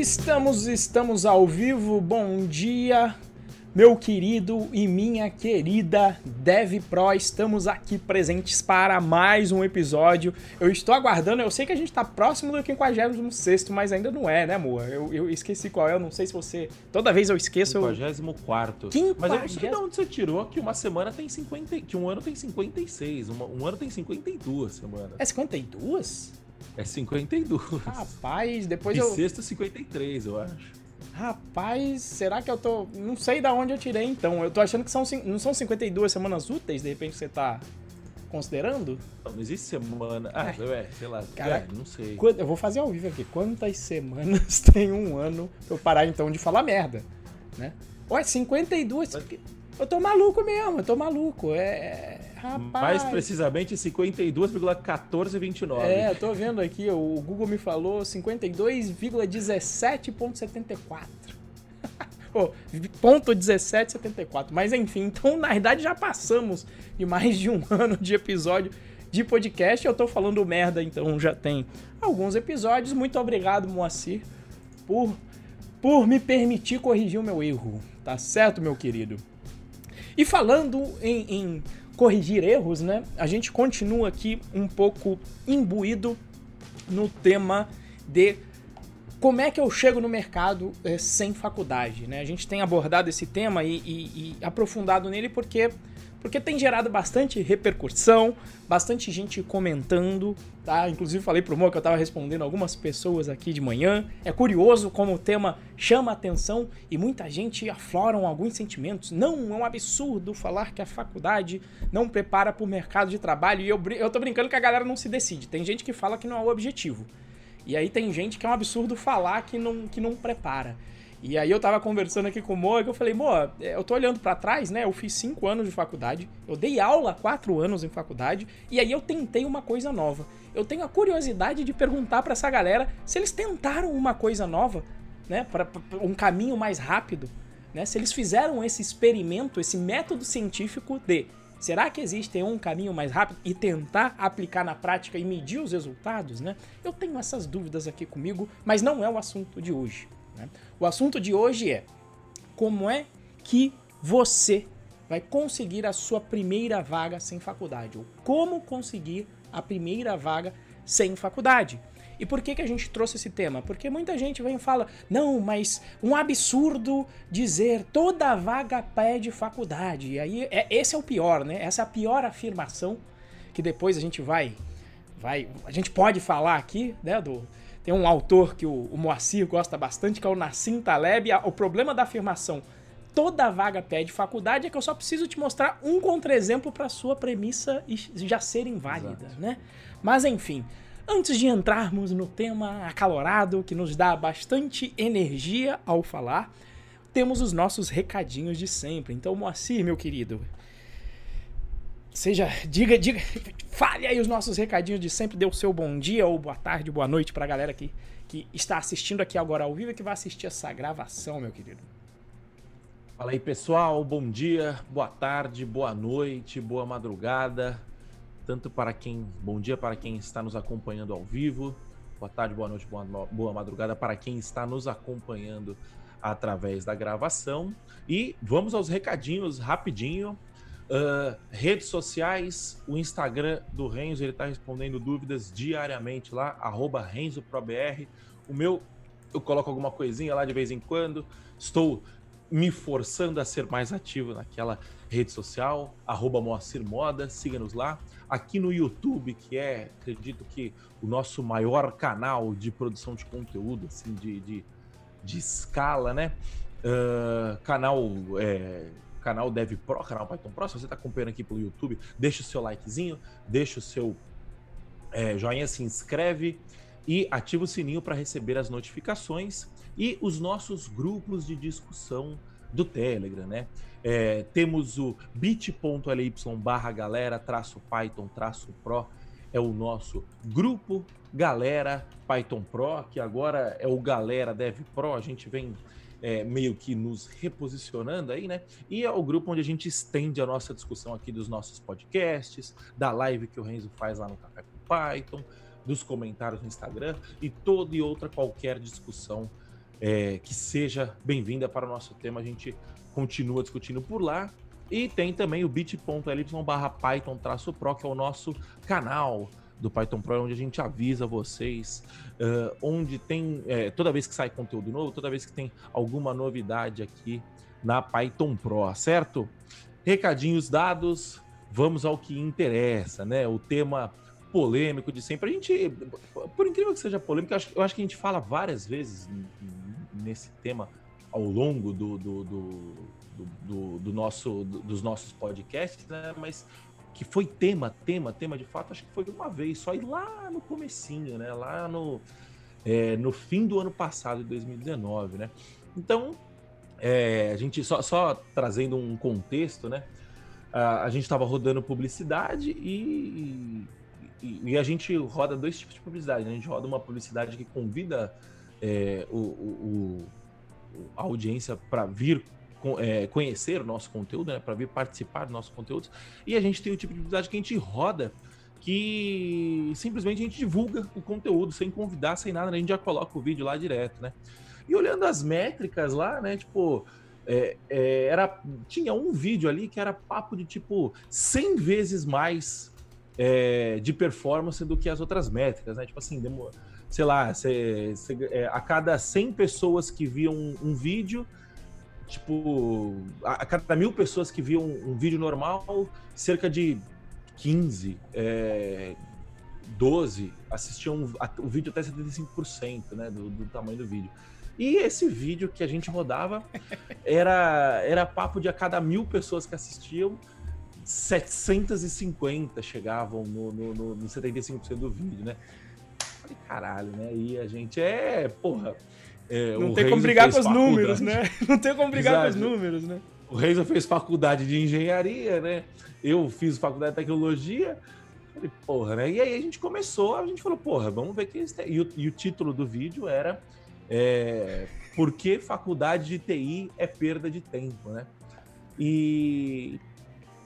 Estamos, estamos ao vivo. Bom dia, meu querido e minha querida Dev Pro. Estamos aqui presentes para mais um episódio. Eu estou aguardando, eu sei que a gente está próximo do 56, mas ainda não é, né, amor? Eu, eu esqueci qual é, eu não sei se você. Toda vez eu esqueço. 54. Eu... Mas eu não sei de onde você tirou que uma semana tem 50. Que um ano tem 56. Uma, um ano tem 52 semanas. É 52? É 52. Rapaz, depois eu. Sexta, 53, eu acho. Rapaz, será que eu tô. Não sei da onde eu tirei então. Eu tô achando que são, não são 52 semanas úteis, de repente você tá considerando? Não, não existe semana. Ah, é, é sei lá. Caraca, é, não sei. Eu vou fazer ao vivo aqui. Quantas semanas tem um ano pra eu parar então de falar merda? Né? Ué, 52. Mas... Eu tô maluco mesmo, eu tô maluco. É. Rapaz. Mais precisamente 52,1429. É, eu tô vendo aqui, o Google me falou 52,17,74. oh, ponto 1774. Mas enfim, então na verdade já passamos de mais de um ano de episódio de podcast. Eu tô falando merda, então já tem alguns episódios. Muito obrigado, Moacir, por, por me permitir corrigir o meu erro. Tá certo, meu querido? E falando em, em corrigir erros, né? A gente continua aqui um pouco imbuído no tema de como é que eu chego no mercado é, sem faculdade, né? A gente tem abordado esse tema e, e, e aprofundado nele porque porque tem gerado bastante repercussão, bastante gente comentando, tá? Inclusive falei pro Mo que eu tava respondendo algumas pessoas aqui de manhã. É curioso como o tema chama atenção e muita gente afloram alguns sentimentos. Não, é um absurdo falar que a faculdade não prepara para o mercado de trabalho e eu, eu tô brincando que a galera não se decide. Tem gente que fala que não é o objetivo. E aí tem gente que é um absurdo falar que não, que não prepara. E aí eu tava conversando aqui com o Moa, que eu falei, Moa, é, eu tô olhando para trás, né? Eu fiz cinco anos de faculdade, eu dei aula quatro anos em faculdade, e aí eu tentei uma coisa nova. Eu tenho a curiosidade de perguntar para essa galera se eles tentaram uma coisa nova, né? Para um caminho mais rápido, né? Se eles fizeram esse experimento, esse método científico de Será que existe um caminho mais rápido e tentar aplicar na prática e medir os resultados, né? Eu tenho essas dúvidas aqui comigo, mas não é o assunto de hoje. Né? O assunto de hoje é como é que você vai conseguir a sua primeira vaga sem faculdade, ou como conseguir a primeira vaga sem faculdade. E por que, que a gente trouxe esse tema? Porque muita gente vem e fala: não, mas um absurdo dizer toda vaga pede faculdade. E aí, é, esse é o pior, né? Essa é a pior afirmação que depois a gente vai. vai a gente pode falar aqui, né? Do, tem um autor que o, o Moacir gosta bastante, que é o Nassim Taleb. O problema da afirmação toda vaga pede faculdade é que eu só preciso te mostrar um contra-exemplo para sua premissa já ser inválida, Exato. né? Mas enfim, antes de entrarmos no tema acalorado que nos dá bastante energia ao falar, temos os nossos recadinhos de sempre. Então, Moacir, meu querido, Seja, diga, diga, fale aí os nossos recadinhos de sempre, dê o seu bom dia ou boa tarde, boa noite pra galera que, que está assistindo aqui agora ao vivo e que vai assistir essa gravação, meu querido. Fala aí, pessoal, bom dia, boa tarde, boa noite, boa madrugada, tanto para quem, bom dia para quem está nos acompanhando ao vivo, boa tarde, boa noite, boa, boa madrugada para quem está nos acompanhando através da gravação. E vamos aos recadinhos rapidinho. Uh, redes sociais, o Instagram do Renzo, ele está respondendo dúvidas diariamente lá, arroba RenzoProBR. O meu, eu coloco alguma coisinha lá de vez em quando. Estou me forçando a ser mais ativo naquela rede social, arroba Moacir Moda, siga-nos lá. Aqui no YouTube, que é, acredito que, o nosso maior canal de produção de conteúdo, assim, de, de, de escala, né? Uh, canal é, canal Dev Pro, canal Python Pro. Se você está acompanhando aqui pelo YouTube, deixa o seu likezinho, deixa o seu é, joinha, se inscreve e ativa o sininho para receber as notificações e os nossos grupos de discussão do Telegram, né? É, temos o bit.ly barra galera traço Python traço Pro é o nosso grupo Galera Python Pro, que agora é o Galera Dev Pro, a gente vem é, meio que nos reposicionando aí, né? E é o grupo onde a gente estende a nossa discussão aqui dos nossos podcasts, da live que o Renzo faz lá no Café com Python, dos comentários no Instagram e toda e outra qualquer discussão é, que seja bem-vinda para o nosso tema. A gente continua discutindo por lá. E tem também o bit.ly barra Python-Pro, que é o nosso canal do Python Pro, onde a gente avisa vocês, uh, onde tem, é, toda vez que sai conteúdo novo, toda vez que tem alguma novidade aqui na Python Pro, certo? Recadinhos dados, vamos ao que interessa, né? O tema polêmico de sempre. A gente, por incrível que seja polêmico, eu acho, eu acho que a gente fala várias vezes nesse tema ao longo do, do, do, do, do nosso, dos nossos podcasts, né? Mas que foi tema, tema, tema de fato, acho que foi uma vez só, e lá no comecinho, né? Lá no, é, no fim do ano passado, de 2019, né? Então, é, a gente só, só, trazendo um contexto, né? A, a gente estava rodando publicidade e, e, e, a gente roda dois tipos de publicidade. Né? A gente roda uma publicidade que convida é, o, o, o, a audiência para vir é, conhecer o nosso conteúdo, né, para vir participar do nosso conteúdo. E a gente tem o tipo de publicidade que a gente roda que simplesmente a gente divulga o conteúdo sem convidar, sem nada, né? a gente já coloca o vídeo lá direto, né? E olhando as métricas lá, né, tipo, é, é, era, tinha um vídeo ali que era papo de tipo 100 vezes mais é, de performance do que as outras métricas, né? Tipo assim, demo, sei lá, cê, cê, é, a cada 100 pessoas que viam um, um vídeo, tipo, a, a, cada mil pessoas que viam um, um vídeo normal, cerca de 15, é, 12 assistiam a, o vídeo até 75% né, do, do tamanho do vídeo. E esse vídeo que a gente rodava era, era papo de a cada mil pessoas que assistiam, 750 chegavam no, no, no, no 75% do vídeo, né? Falei, caralho, né? E a gente é, porra. É, não tem como brigar com os números, né? Não tem como brigar Exato. com os números, né? O Reis fez faculdade de engenharia, né? Eu fiz faculdade de tecnologia. Falei, porra, né? E aí a gente começou, a gente falou, porra, vamos ver quem está. E o, e o título do vídeo era é, Por que faculdade de TI é perda de tempo, né? E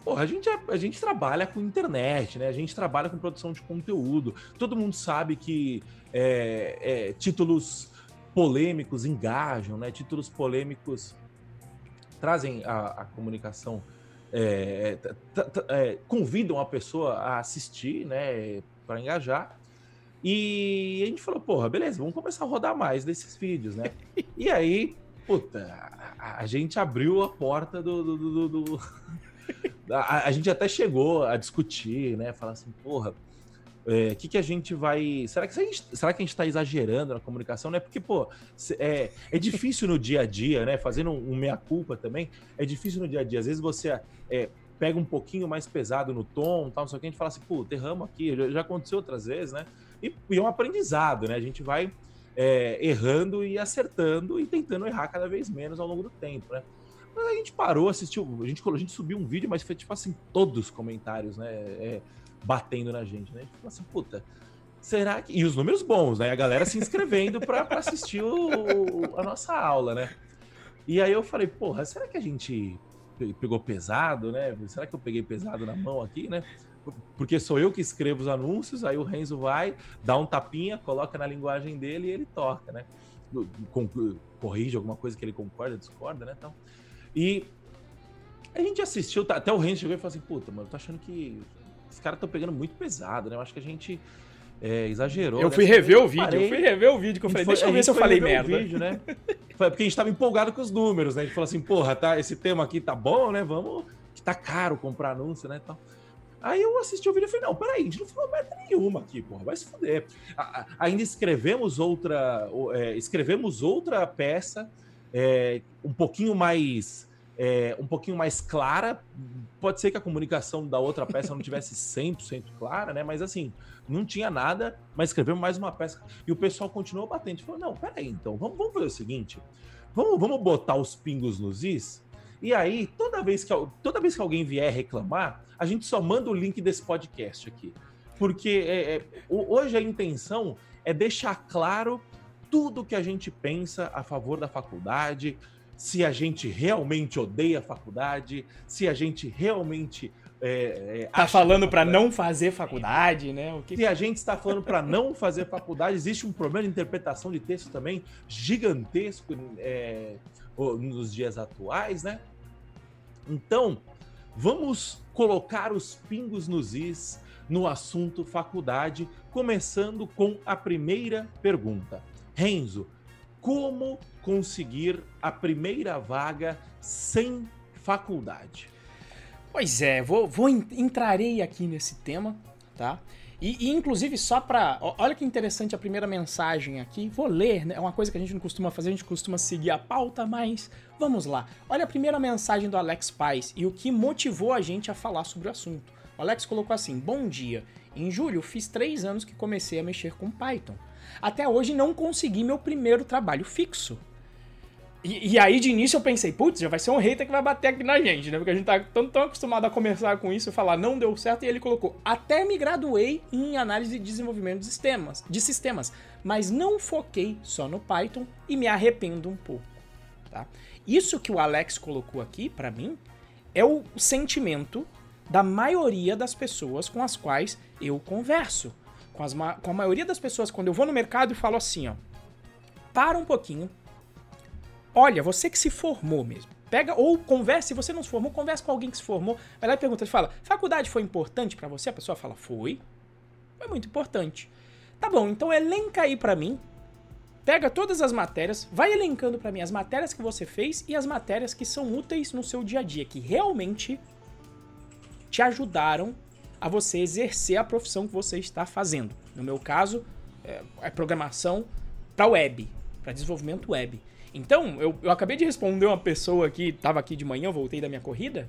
Porra, a gente, é, a gente trabalha com internet, né? A gente trabalha com produção de conteúdo. Todo mundo sabe que é, é, títulos polêmicos engajam, né? Títulos polêmicos trazem a, a comunicação, é, é, convidam a pessoa a assistir, né? Para engajar. E a gente falou, porra, beleza, vamos começar a rodar mais desses vídeos, né? e aí, puta, a, a gente abriu a porta do, do, do, do a, a, gente até chegou a discutir, né? Falar assim, porra, é, que, que a gente vai. Será que, gente, será que a gente está exagerando na comunicação? Né? Porque, pô, é, é difícil no dia a dia, né? Fazendo um, um meia-culpa também, é difícil no dia a dia. Às vezes você é, pega um pouquinho mais pesado no tom, tal, só que a gente fala assim, pô, derrama aqui, já, já aconteceu outras vezes, né? E, e, é um aprendizado, né? A gente vai é, errando e acertando e tentando errar cada vez menos ao longo do tempo, né? Mas a gente parou, assistiu, a gente, a gente subiu um vídeo, mas foi tipo assim, todos os comentários, né? É, batendo na gente, né? A gente assim, puta, será que. E os números bons, né? A galera se inscrevendo para assistir o, a nossa aula, né? E aí eu falei, porra, será que a gente pegou pesado, né? Será que eu peguei pesado na mão aqui, né? Porque sou eu que escrevo os anúncios, aí o Renzo vai, dá um tapinha, coloca na linguagem dele e ele toca, né? Corrige alguma coisa que ele concorda, discorda, né? Então, e a gente assistiu, tá, até o Renzo chegou e falou assim: puta, mano, eu tô achando que os caras estão pegando muito pesado, né? Eu acho que a gente é, exagerou. Eu né? fui rever o vídeo, eu fui rever o vídeo que eu falei, foi, deixa eu ver se eu falei merda. Vídeo, né? Foi porque a gente tava empolgado com os números, né? A gente falou assim, porra, tá, esse tema aqui tá bom, né? Vamos. Que tá caro comprar anúncio, né? Então, aí eu assisti o vídeo e falei, não, peraí, a gente não falou merda nenhuma aqui, porra, vai se fuder. A, ainda escrevemos outra. É, escrevemos outra peça é, um pouquinho mais é, um pouquinho mais clara. Pode ser que a comunicação da outra peça não tivesse 100% clara, né? Mas assim, não tinha nada, mas escrevemos mais uma peça. E o pessoal continuou batendo. Falou: não, peraí, então, vamos, vamos fazer o seguinte: vamos, vamos botar os pingos nos is. E aí, toda vez, que, toda vez que alguém vier reclamar, a gente só manda o link desse podcast aqui. Porque é, é, hoje a intenção é deixar claro tudo que a gente pensa a favor da faculdade, se a gente realmente odeia a faculdade, se a gente realmente É, é, tá falando para não fazer faculdade, né? O que... Se a gente está falando para não fazer faculdade, existe um problema de interpretação de texto também gigantesco é, nos dias atuais, né? Então, vamos colocar os pingos nos is no assunto faculdade, começando com a primeira pergunta. Renzo, como conseguir a primeira vaga sem faculdade? Pois é, vou, vou entrarei aqui nesse tema, tá? E, e, inclusive, só para. Olha que interessante a primeira mensagem aqui. Vou ler, né? É uma coisa que a gente não costuma fazer, a gente costuma seguir a pauta, mas vamos lá. Olha a primeira mensagem do Alex Paz e o que motivou a gente a falar sobre o assunto. O Alex colocou assim: Bom dia. Em julho, fiz três anos que comecei a mexer com Python. Até hoje não consegui meu primeiro trabalho fixo. E, e, aí, de início, eu pensei, putz, já vai ser um hater que vai bater aqui na gente, né? Porque a gente tá tão, tão acostumado a conversar com isso e falar, não deu certo, e ele colocou, até me graduei em análise e desenvolvimento de sistemas, de sistemas, mas não foquei só no Python e me arrependo um pouco, tá? Isso que o Alex colocou aqui, para mim, é o sentimento da maioria das pessoas com as quais eu converso. Com, as, com a maioria das pessoas, quando eu vou no mercado e falo assim, ó, para um pouquinho, Olha, você que se formou mesmo. Pega ou converse, se você não se formou, converse com alguém que se formou. Vai lá e pergunta, fala: "Faculdade foi importante para você?" A pessoa fala: "Foi". Foi muito importante. Tá bom, então elenca aí para mim. Pega todas as matérias, vai elencando para mim as matérias que você fez e as matérias que são úteis no seu dia a dia, que realmente te ajudaram a você exercer a profissão que você está fazendo. No meu caso, é, é programação para web, para desenvolvimento web. Então, eu, eu acabei de responder uma pessoa que estava aqui de manhã, eu voltei da minha corrida,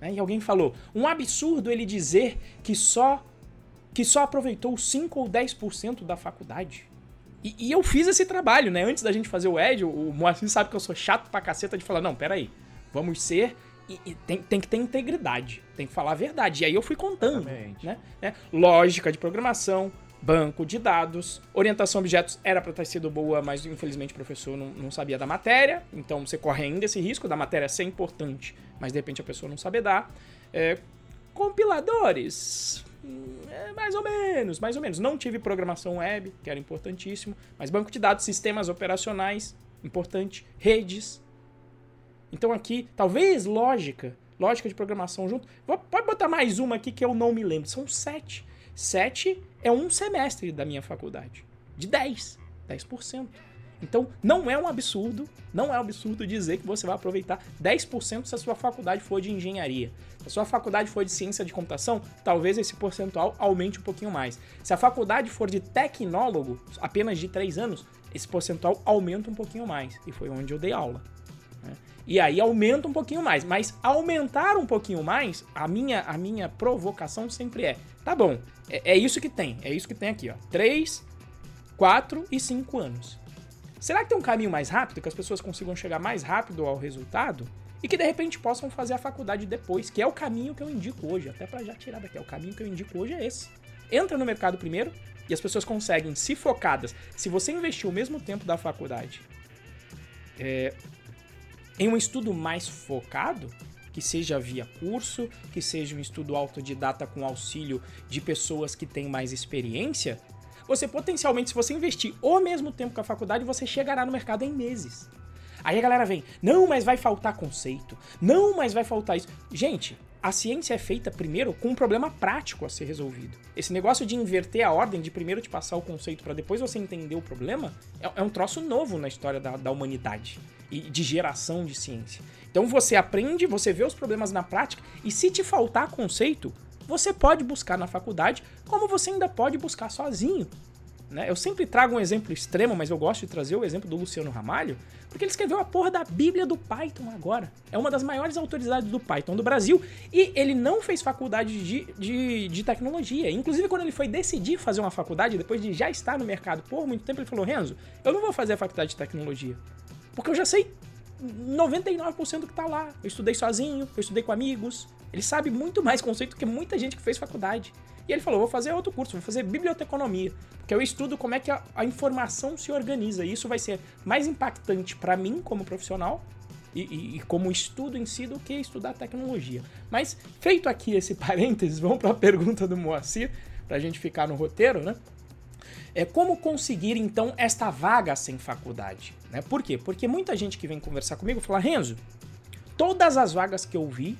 né, e alguém falou: um absurdo ele dizer que só que só aproveitou 5 ou 10% da faculdade. E, e, eu fiz esse trabalho, né? Antes da gente fazer o Ed, o Moacir sabe que eu sou chato pra caceta de falar: não, peraí, vamos ser. E, e tem, tem, que ter integridade, tem que falar a verdade. E aí eu fui contando, né? né? Lógica de programação, banco de dados. Orientação a objetos era para ter sido boa, mas infelizmente o professor não, não, sabia da matéria, então você corre ainda esse risco da matéria ser importante, mas de repente a pessoa não sabe dar. É, compiladores. É, mais ou menos, mais ou menos. Não tive programação web, que era importantíssimo, mas banco de dados, sistemas operacionais, importante, redes. Então aqui, talvez lógica, lógica de programação junto. Pode botar mais uma aqui que eu não me lembro. São sete. Sete é um semestre da minha faculdade. De 10. 10%. Então, não é um absurdo, não é um absurdo dizer que você vai aproveitar 10% se a sua faculdade for de engenharia. Se a sua faculdade for de ciência de computação, talvez esse percentual aumente um pouquinho mais. Se a faculdade for de tecnólogo, apenas de 3 anos, esse percentual aumenta um pouquinho mais. E foi onde eu dei aula. E aí aumenta um pouquinho mais. Mas aumentar um pouquinho mais, a minha, a minha provocação sempre é: tá bom, é, é isso que tem. É isso que tem aqui, ó. 3, 4 e 5 anos. Será que tem um caminho mais rápido, que as pessoas consigam chegar mais rápido ao resultado? E que de repente possam fazer a faculdade depois, que é o caminho que eu indico hoje. Até para já tirar daqui, é o caminho que eu indico hoje é esse. Entra no mercado primeiro e as pessoas conseguem, se focadas, se você investir o mesmo tempo da faculdade é, em um estudo mais focado, que seja via curso, que seja um estudo autodidata com auxílio de pessoas que têm mais experiência, você potencialmente, se você investir o mesmo tempo que a faculdade, você chegará no mercado em meses. Aí a galera vem, não, mas vai faltar conceito, não, mas vai faltar isso. Gente, a ciência é feita primeiro com um problema prático a ser resolvido. Esse negócio de inverter a ordem, de primeiro te passar o conceito para depois você entender o problema, é, é, um troço novo na história da, da humanidade e de geração de ciência. Então você aprende, você vê os problemas na prática e se te faltar conceito, você pode buscar na faculdade, como você ainda pode buscar sozinho. Né? Eu sempre trago um exemplo extremo, mas eu gosto de trazer o exemplo do Luciano Ramalho, porque ele escreveu a porra da Bíblia do Python agora. É uma das maiores autoridades do Python do Brasil e ele não fez faculdade de, de, de tecnologia. Inclusive, quando ele foi decidir fazer uma faculdade, depois de já estar no mercado por muito tempo, ele falou: Renzo, eu não vou fazer a faculdade de tecnologia, porque eu já sei 99% do que tá lá. Eu estudei sozinho, eu estudei com amigos. Ele sabe muito mais conceito que muita gente que fez faculdade. E ele falou: vou fazer outro curso, vou fazer biblioteconomia, porque eu estudo como é que a, a informação se organiza. E isso vai ser mais impactante para mim como profissional e, e, e como estudo em si do que estudar tecnologia. Mas feito aqui esse parênteses, vamos para a pergunta do Moacir, para a gente ficar no roteiro, né? É como conseguir então esta vaga sem faculdade, né? Por quê? Porque muita gente que vem conversar comigo fala, Renzo, todas as vagas que eu vi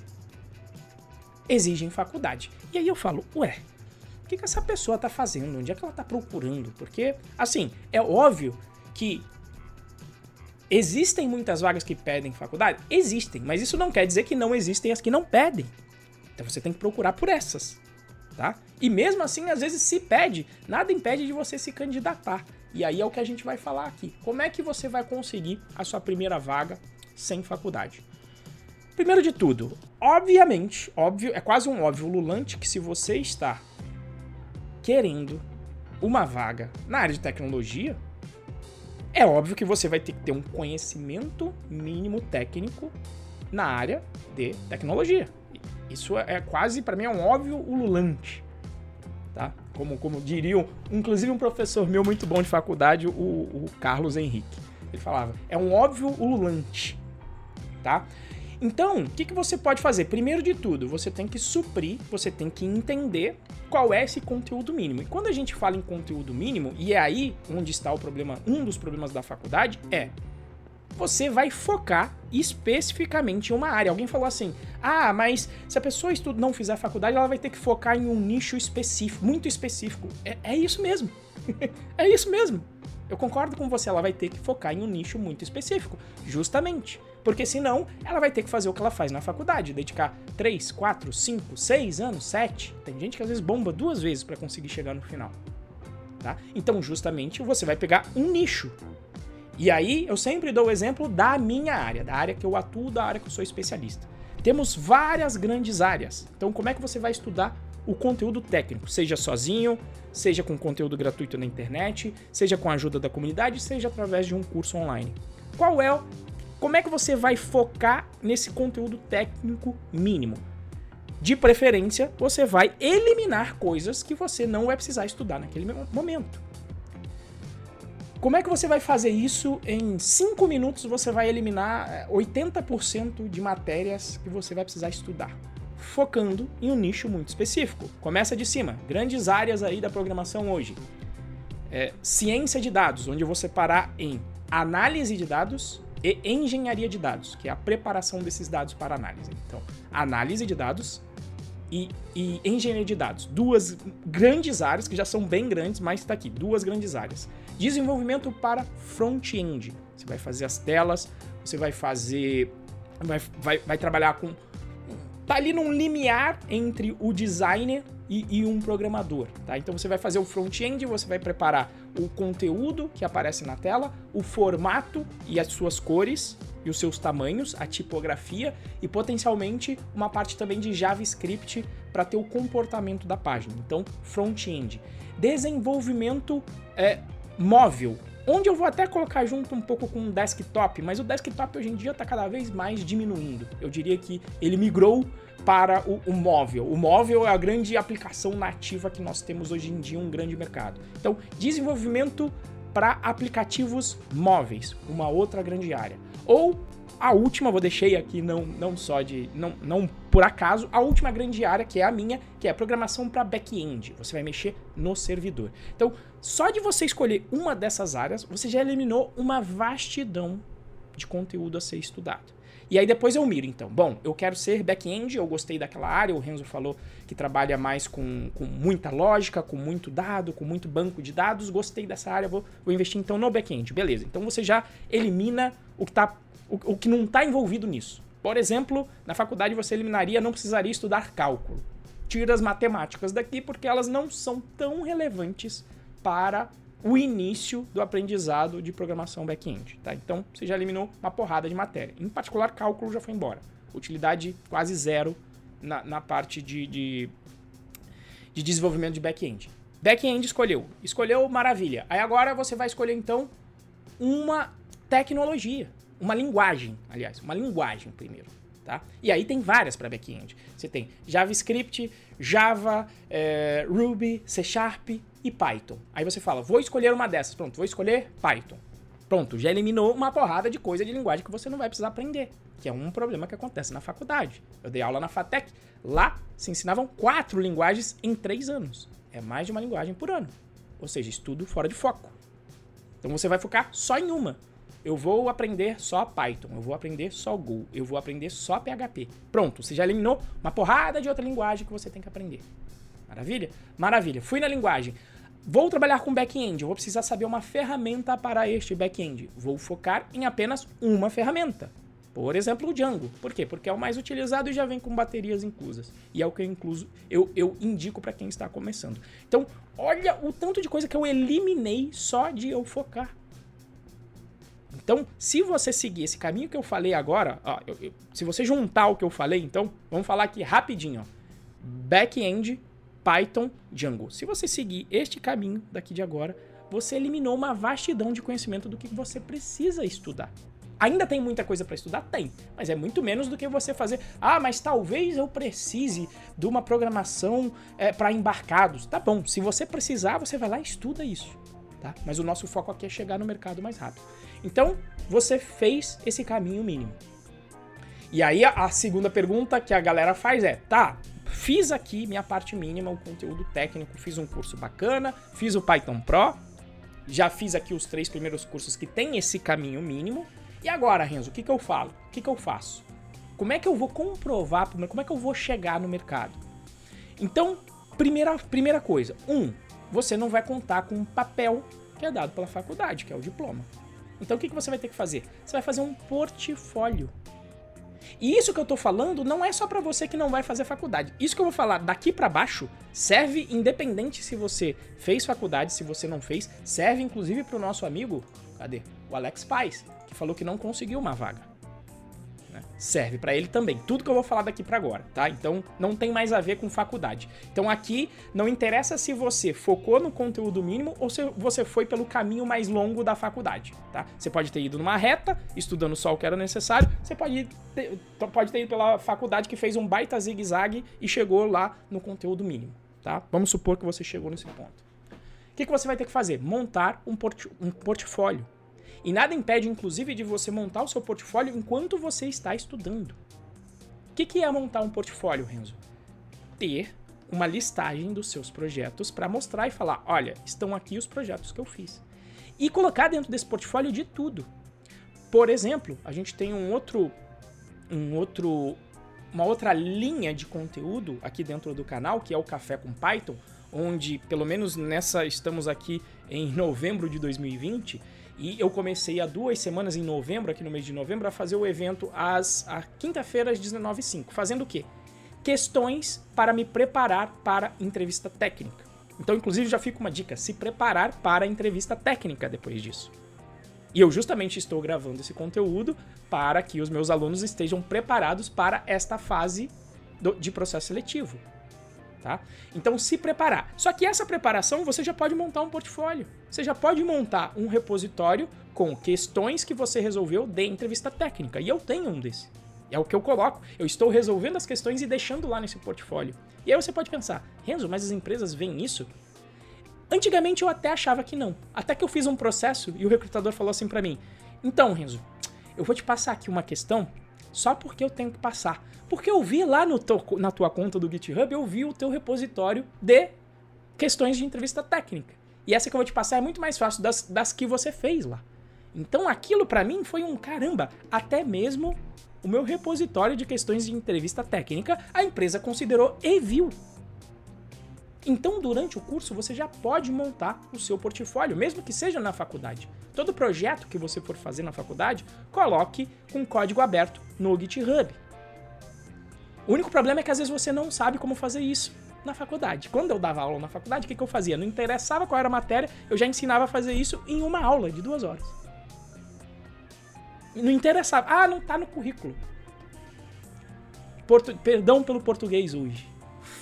exigem faculdade. E aí eu falo, ué, que, que essa pessoa tá fazendo? Onde é que ela tá procurando? Porque, assim, é óbvio que existem muitas vagas que pedem faculdade? Existem, mas isso não quer dizer que não existem as que não pedem. Então você tem que procurar por essas, tá? E mesmo assim, às vezes se pede, nada impede de você se candidatar. E aí é o que a gente vai falar aqui. Como é que você vai conseguir a sua primeira vaga sem faculdade? Primeiro de tudo, obviamente, óbvio, é quase um óbvio lulante que se você está querendo uma vaga na área de tecnologia, é óbvio que você vai ter que ter um conhecimento mínimo técnico na área de tecnologia. Isso é quase, para mim, é um óbvio ululante. Tá? Como, como diriam, inclusive um professor meu muito bom de faculdade, o, o Carlos Henrique. Ele falava, é um óbvio ululante. Tá? Então, o que, que você pode fazer? Primeiro de tudo, você tem que suprir, você tem que entender qual é esse conteúdo mínimo. E quando a gente fala em conteúdo mínimo, e é aí onde está o problema, um dos problemas da faculdade, é você vai focar especificamente em uma área. Alguém falou assim: ah, mas se a pessoa estuda, não fizer faculdade, ela vai ter que focar em um nicho específico, muito específico. É, é isso mesmo. é isso mesmo. Eu concordo com você, ela vai ter que focar em um nicho muito específico, justamente. Porque senão ela vai ter que fazer o que ela faz na faculdade, dedicar 3, 4, 5, 6 anos, 7. Tem gente que às vezes bomba duas vezes para conseguir chegar no final. Tá? Então, justamente, você vai pegar um nicho. E aí, eu sempre dou o exemplo da minha área, da área que eu atuo, da área que eu sou especialista. Temos várias grandes áreas. Então, como é que você vai estudar o conteúdo técnico, seja sozinho, seja com conteúdo gratuito na internet, seja com a ajuda da comunidade, seja através de um curso online? Qual é como é que você vai focar nesse conteúdo técnico mínimo? De preferência, você vai eliminar coisas que você não vai precisar estudar naquele momento. Como é que você vai fazer isso? Em 5 minutos você vai eliminar 80% eh, de matérias que você vai precisar estudar, focando em um nicho muito específico. Começa de cima, grandes áreas aí da programação hoje. É, ciência de dados, onde eu vou separar em análise de dados, e engenharia de dados, que é a preparação desses dados para análise. Então, análise de dados e, e engenharia de dados. Duas grandes áreas, que já são bem grandes, mas está aqui, duas grandes áreas. Desenvolvimento para front-end. Você vai fazer as telas, você vai fazer. Vai, vai, vai trabalhar com. Tá ali num limiar entre o designer e, e um programador, tá? Então você vai fazer o front-end, você vai preparar o conteúdo que aparece na tela, o formato e as suas cores e os seus tamanhos, a tipografia e potencialmente uma parte também de JavaScript para ter o comportamento da página. Então, front-end. Desenvolvimento é, móvel, onde eu vou até colocar junto um pouco com o desktop, mas o desktop hoje em dia está cada vez mais diminuindo. Eu diria que ele migrou para o, o, móvel. O móvel é a grande aplicação nativa que nós temos hoje em dia, um grande mercado. Então, desenvolvimento para aplicativos móveis, uma outra grande área. Ou a última, vou deixei aqui não, não só de não, não por acaso, a última grande área que é a minha, que é a programação para back-end. Você vai mexer no servidor. Então, só de você escolher uma dessas áreas, você já eliminou uma vastidão de conteúdo a ser estudado. E aí depois eu miro, então. Bom, eu quero ser back-end, eu gostei daquela área, o Renzo falou que trabalha mais com, com muita lógica, com muito dado, com muito banco de dados, gostei dessa área, vou, vou investir então no back-end. Beleza, então você já elimina o que, tá, o, o que não está envolvido nisso. Por exemplo, na faculdade você eliminaria, não precisaria estudar cálculo. Tira as matemáticas daqui porque elas não são tão relevantes para o início do aprendizado de programação back-end. Tá? Então, você já eliminou uma porrada de matéria. Em particular, cálculo já foi embora. Utilidade quase zero na, na parte de, de, de desenvolvimento de back-end. Back-end escolheu. Escolheu, maravilha. Aí agora você vai escolher, então, uma tecnologia. Uma linguagem, aliás. Uma linguagem primeiro. Tá? E aí tem várias para back-end. Você tem JavaScript, Java, é, Ruby, C Sharp e Python. Aí você fala, vou escolher uma dessas. Pronto, vou escolher Python. Pronto, já eliminou uma porrada de coisa de linguagem que você não vai precisar aprender, que é um problema que acontece na faculdade. Eu dei aula na FATEC, lá se ensinavam quatro linguagens em três anos. É mais de uma linguagem por ano. Ou seja, estudo fora de foco. Então você vai focar só em uma. Eu vou aprender só Python, eu vou aprender só Go, eu vou aprender só PHP. Pronto, você já eliminou uma porrada de outra linguagem que você tem que aprender. Maravilha? Maravilha. Fui na linguagem. Vou trabalhar com back-end, vou precisar saber uma ferramenta para este back-end. Vou focar em apenas uma ferramenta. Por exemplo, o Django. Por quê? Porque é o mais utilizado e já vem com baterias inclusas. E é o que eu, incluso, eu, eu indico para quem está começando. Então, olha o tanto de coisa que eu eliminei só de eu focar. Então, se você seguir esse caminho que eu falei agora, ó, eu, eu, se você juntar o que eu falei, então, vamos falar aqui rapidinho. Back-end, Python, Django. Se você seguir este caminho daqui de agora, você eliminou uma vastidão de conhecimento do que você precisa estudar. Ainda tem muita coisa para estudar? Tem, mas é muito menos do que você fazer. Ah, mas talvez eu precise de uma programação é, para embarcados. Tá bom, se você precisar, você vai lá e estuda isso. Tá? Mas o nosso foco aqui é chegar no mercado mais rápido. Então, você fez esse caminho mínimo. E aí, a segunda pergunta que a galera faz é: tá, fiz aqui minha parte mínima, o conteúdo técnico, fiz um curso bacana, fiz o Python Pro, já fiz aqui os três primeiros cursos que tem esse caminho mínimo. E agora, Renzo, o que, que eu falo? O que, que eu faço? Como é que eu vou comprovar, como é que eu vou chegar no mercado? Então, primeira, primeira coisa, um, você não vai contar com um papel que é dado pela faculdade, que é o diploma. Então o que, que você vai ter que fazer? Você vai fazer um portfólio. E isso que eu tô falando não é só para você que não vai fazer faculdade. Isso que eu vou falar daqui para baixo serve independente se você fez faculdade, se você não fez, serve inclusive para o nosso amigo, cadê? O Alex Paz, que falou que não conseguiu uma vaga serve para ele também. Tudo que eu vou falar daqui para agora, tá? Então não tem mais a ver com faculdade. Então aqui não interessa se você focou no conteúdo mínimo ou se você foi pelo caminho mais longo da faculdade, tá? Você pode ter ido numa reta, estudando só o que era necessário, você pode ter, pode ter ido pela faculdade que fez um baita zigue-zague e chegou lá no conteúdo mínimo, tá? Vamos supor que você chegou nesse ponto. O que, que você vai ter que fazer? Montar um, um portfólio e nada impede, inclusive, de você montar o seu portfólio enquanto você está estudando. O que, que é montar um portfólio, Renzo? Ter uma listagem dos seus projetos para mostrar e falar: olha, estão aqui os projetos que eu fiz. E colocar dentro desse portfólio de tudo. Por exemplo, a gente tem um outro, um outro, uma outra linha de conteúdo aqui dentro do canal, que é o Café com Python, onde pelo menos nessa estamos aqui em novembro de 2020 e eu comecei há duas semanas, em novembro, aqui no mês de novembro, a fazer o evento às quinta-feira às 19h05. Fazendo o quê? Questões para me preparar para entrevista técnica. Então, inclusive, já fica uma dica: se preparar para a entrevista técnica depois disso. E eu justamente estou gravando esse conteúdo para que os meus alunos estejam preparados para esta fase do, de processo seletivo tá? Então se preparar. Só que essa preparação você já pode montar um portfólio. Você já pode montar um repositório com questões que você resolveu de entrevista técnica. E eu tenho um desse. É o que eu coloco. Eu estou resolvendo as questões e deixando lá nesse portfólio. E aí você pode pensar, Renzo, mas as empresas veem isso? Antigamente eu até achava que não. Até que eu fiz um processo e o recrutador falou assim para mim: "Então, Renzo, eu vou te passar aqui uma questão só porque eu tenho que passar. Porque eu vi lá no teu, na tua conta do GitHub, eu vi o teu repositório de questões de entrevista técnica. E essa que eu vou te passar é muito mais fácil das, das que você fez lá. Então aquilo para mim foi um caramba, até mesmo o meu repositório de questões de entrevista técnica, a empresa considerou e viu. Então, durante o curso, você já pode montar o seu portfólio, mesmo que seja na faculdade. Todo projeto que você for fazer na faculdade, coloque com código aberto no GitHub. O único problema é que às vezes você não sabe como fazer isso na faculdade. Quando eu dava aula na faculdade, o que, eu fazia? Não interessava qual era a matéria, eu já ensinava a fazer isso em uma aula de duas horas. Não interessava. Ah, não tá no currículo. Portu... Perdão pelo português hoje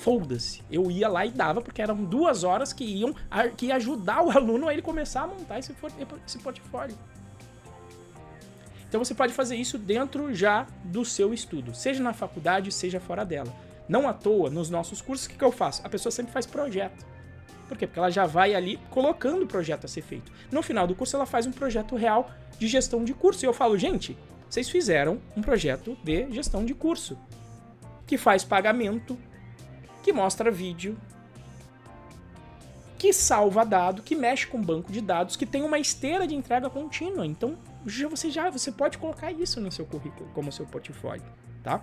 foda-se. Eu ia lá e dava, porque eram duas horas que iam que ia ajudar o aluno a ele começar a montar esse, esse portfólio. Então você pode fazer isso dentro já do seu estudo, seja na faculdade, seja fora dela. Não à toa, nos nossos cursos, o que, que eu faço? A pessoa sempre faz projeto. Por quê? Porque ela já vai ali colocando o projeto a ser feito. No final do curso, ela faz um projeto real de gestão de curso. E eu falo, gente, vocês fizeram um projeto de gestão de curso que faz pagamento, que mostra vídeo, que salva dado, que mexe com banco de dados, que tem uma esteira de entrega contínua. Então, você já você pode colocar isso no seu currículo como seu portfólio, tá?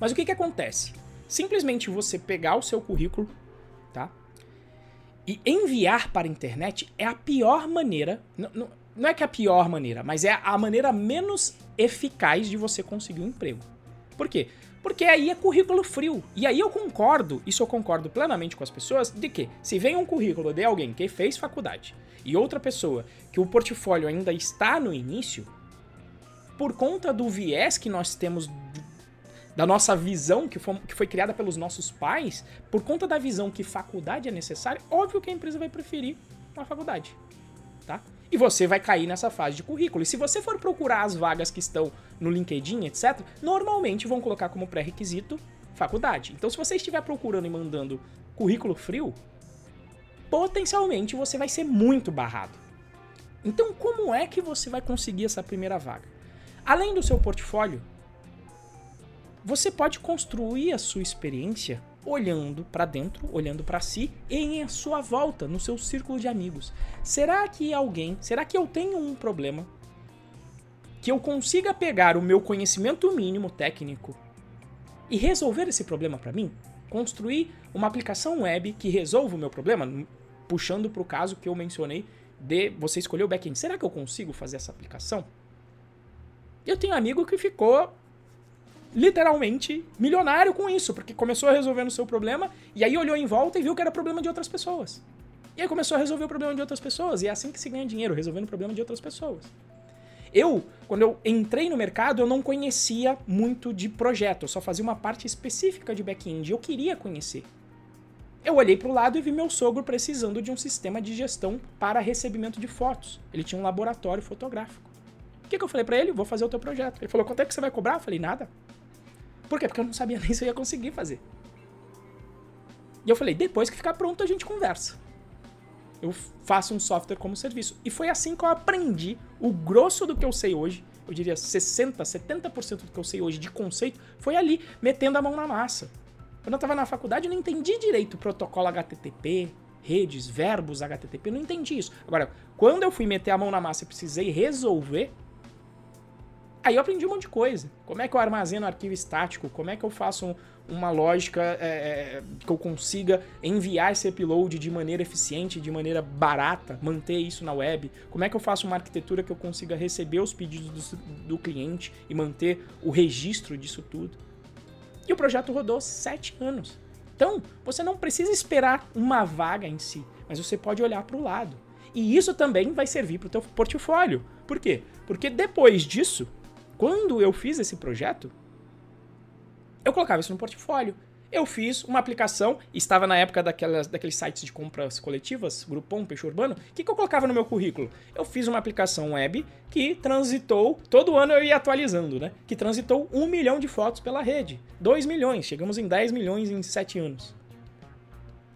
Mas o que que acontece? Simplesmente você pegar o seu currículo, tá? E enviar para a internet é a pior maneira, não, não, não é que é a pior maneira, mas é a maneira menos eficaz de você conseguir um emprego. Por quê? Porque aí é currículo frio. E aí eu concordo, isso eu concordo plenamente com as pessoas, de que se vem um currículo de alguém que fez faculdade e outra pessoa que o portfólio ainda está no início, por conta do viés que nós temos da nossa visão que foi, que foi criada pelos nossos pais, por conta da visão que faculdade é necessária, óbvio que a empresa vai preferir uma faculdade, tá? E você vai cair nessa fase de currículo. E se você for procurar as vagas que estão no LinkedIn, etc., normalmente vão colocar como pré-requisito faculdade. Então, se você estiver procurando e mandando currículo frio, potencialmente você vai ser muito barrado. Então, como é que você vai conseguir essa primeira vaga? Além do seu portfólio, você pode construir a sua experiência olhando para dentro, olhando para si e em sua volta, no seu círculo de amigos. Será que alguém, será que eu tenho um problema que eu consiga pegar o meu conhecimento mínimo técnico e resolver esse problema para mim? Construir uma aplicação web que resolva o meu problema, puxando para o caso que eu mencionei de você escolher o backend. Será que eu consigo fazer essa aplicação? Eu tenho um amigo que ficou literalmente milionário com isso, porque começou a resolver o seu problema e aí olhou em volta e viu que era problema de outras pessoas. E aí começou a resolver o problema de outras pessoas, e é assim que se ganha dinheiro, resolvendo o problema de outras pessoas. Eu, quando eu entrei no mercado, eu não conhecia muito de projeto, eu só fazia uma parte específica de back-end, eu queria conhecer. Eu olhei para o lado e vi meu sogro precisando de um sistema de gestão para recebimento de fotos. Ele tinha um laboratório fotográfico. O que, que eu falei para ele? Vou fazer o teu projeto. Ele falou: quanto é que você vai cobrar? Eu falei: nada. Por quê? Porque eu não sabia nem se eu ia conseguir fazer. E eu falei, depois que ficar pronto a gente conversa. Eu faço um software como serviço. E foi assim que eu aprendi o grosso do que eu sei hoje. Eu diria 60, 70% do que eu sei hoje de conceito foi ali, metendo a mão na massa. Quando eu estava na faculdade, eu não entendi direito o protocolo HTTP, redes, verbos HTTP, eu não entendi isso. Agora, quando eu fui meter a mão na massa e precisei resolver, Aí eu aprendi um monte de coisa. Como é que eu armazeno arquivo estático? Como é que eu faço um, uma lógica é, é, que eu consiga enviar esse upload de maneira eficiente, de maneira barata, manter isso na web? Como é que eu faço uma arquitetura que eu consiga receber os pedidos do, do cliente e manter o registro disso tudo? E o projeto rodou sete anos. Então, você não precisa esperar uma vaga em si, mas você pode olhar para o lado. E isso também vai servir para o teu portfólio. Por quê? Porque depois disso, quando eu fiz esse projeto, eu colocava isso no portfólio. Eu fiz uma aplicação, estava na época daquelas, daqueles sites de compras coletivas, Groupon, Peixe Urbano. O que, que eu colocava no meu currículo? Eu fiz uma aplicação web que transitou, todo ano eu ia atualizando, né? Que transitou um milhão de fotos pela rede. 2 milhões, chegamos em 10 milhões em 7 anos.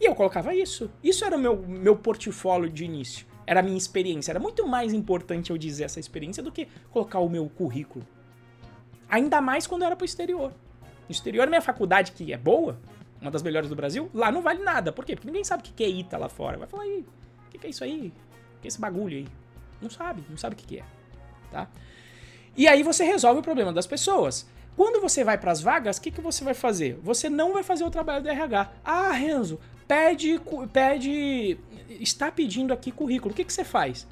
E eu colocava isso. Isso era o meu, meu portfólio de início era a minha experiência. Era muito mais importante eu dizer essa experiência do que colocar o meu currículo. Ainda mais quando eu era pro exterior. No exterior, minha faculdade, que é boa, uma das melhores do Brasil, lá não vale nada. Por quê? Porque ninguém sabe o que é ITA lá fora. Vai falar aí, o que é isso aí? O que é esse bagulho aí? Não sabe, não sabe o que é. Tá? E aí você resolve o problema das pessoas. Quando você vai para as vagas, o que, que você vai fazer? Você não vai fazer o trabalho do RH. Ah, Renzo, pede, pede, está pedindo aqui currículo. O que, que você faz?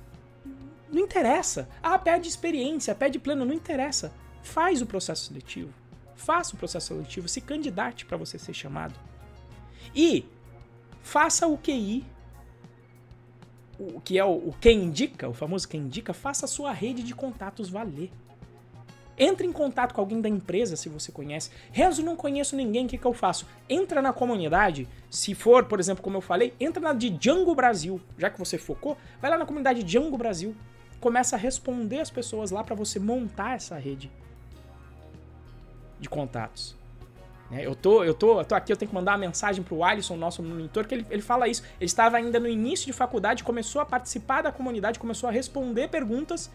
Não interessa. Ah, pede experiência, pede plano, não interessa. Faz o processo seletivo. Faça o processo seletivo, se candidate para você ser chamado. E faça o QI, o que é o, o quem indica, o famoso quem indica, faça a sua rede de contatos valer. Entre em contato com alguém da empresa se você conhece. Renzo, não conheço ninguém, o que, que eu faço? Entra na comunidade, se for, por exemplo, como eu falei, entra na de Django Brasil. Já que você focou, vai lá na comunidade Django Brasil. Começa a responder as pessoas lá para você montar essa rede de contatos. Né? Eu tô, eu, tô, eu tô aqui, eu tenho que mandar uma mensagem pro Alisson, nosso monitor, que ele, ele fala isso. Ele estava ainda no início de faculdade, começou a participar da comunidade, começou a responder perguntas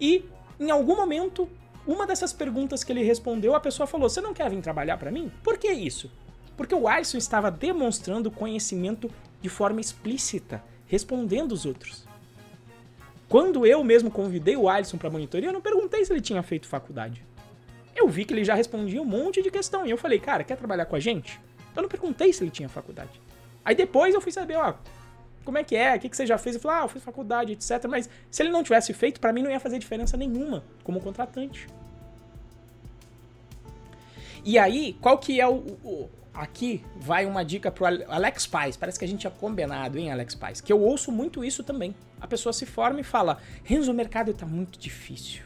e, em algum momento, uma dessas perguntas que ele respondeu, a pessoa falou: Você não quer vir trabalhar para mim? Por que isso? Porque o Alisson estava demonstrando conhecimento de forma explícita, respondendo os outros. Quando eu mesmo convidei o Alisson para monitoria, eu não perguntei se ele tinha feito faculdade. Eu vi que ele já respondia um monte de questão. E eu falei, cara, quer trabalhar com a gente? Eu não perguntei se ele tinha faculdade. Aí depois eu fui saber, ó, como é que é, o que, que você já fez? Eu falei, ah, eu fiz faculdade, etc. Mas se ele não tivesse feito, para mim não ia fazer diferença nenhuma como contratante. E aí, qual que é o, o aqui vai uma dica pro Alex Pais. Parece que a gente tinha combinado, hein, Alex Pais? Que eu ouço muito isso também. A pessoa se forma e fala: Renzo, o mercado tá muito difícil.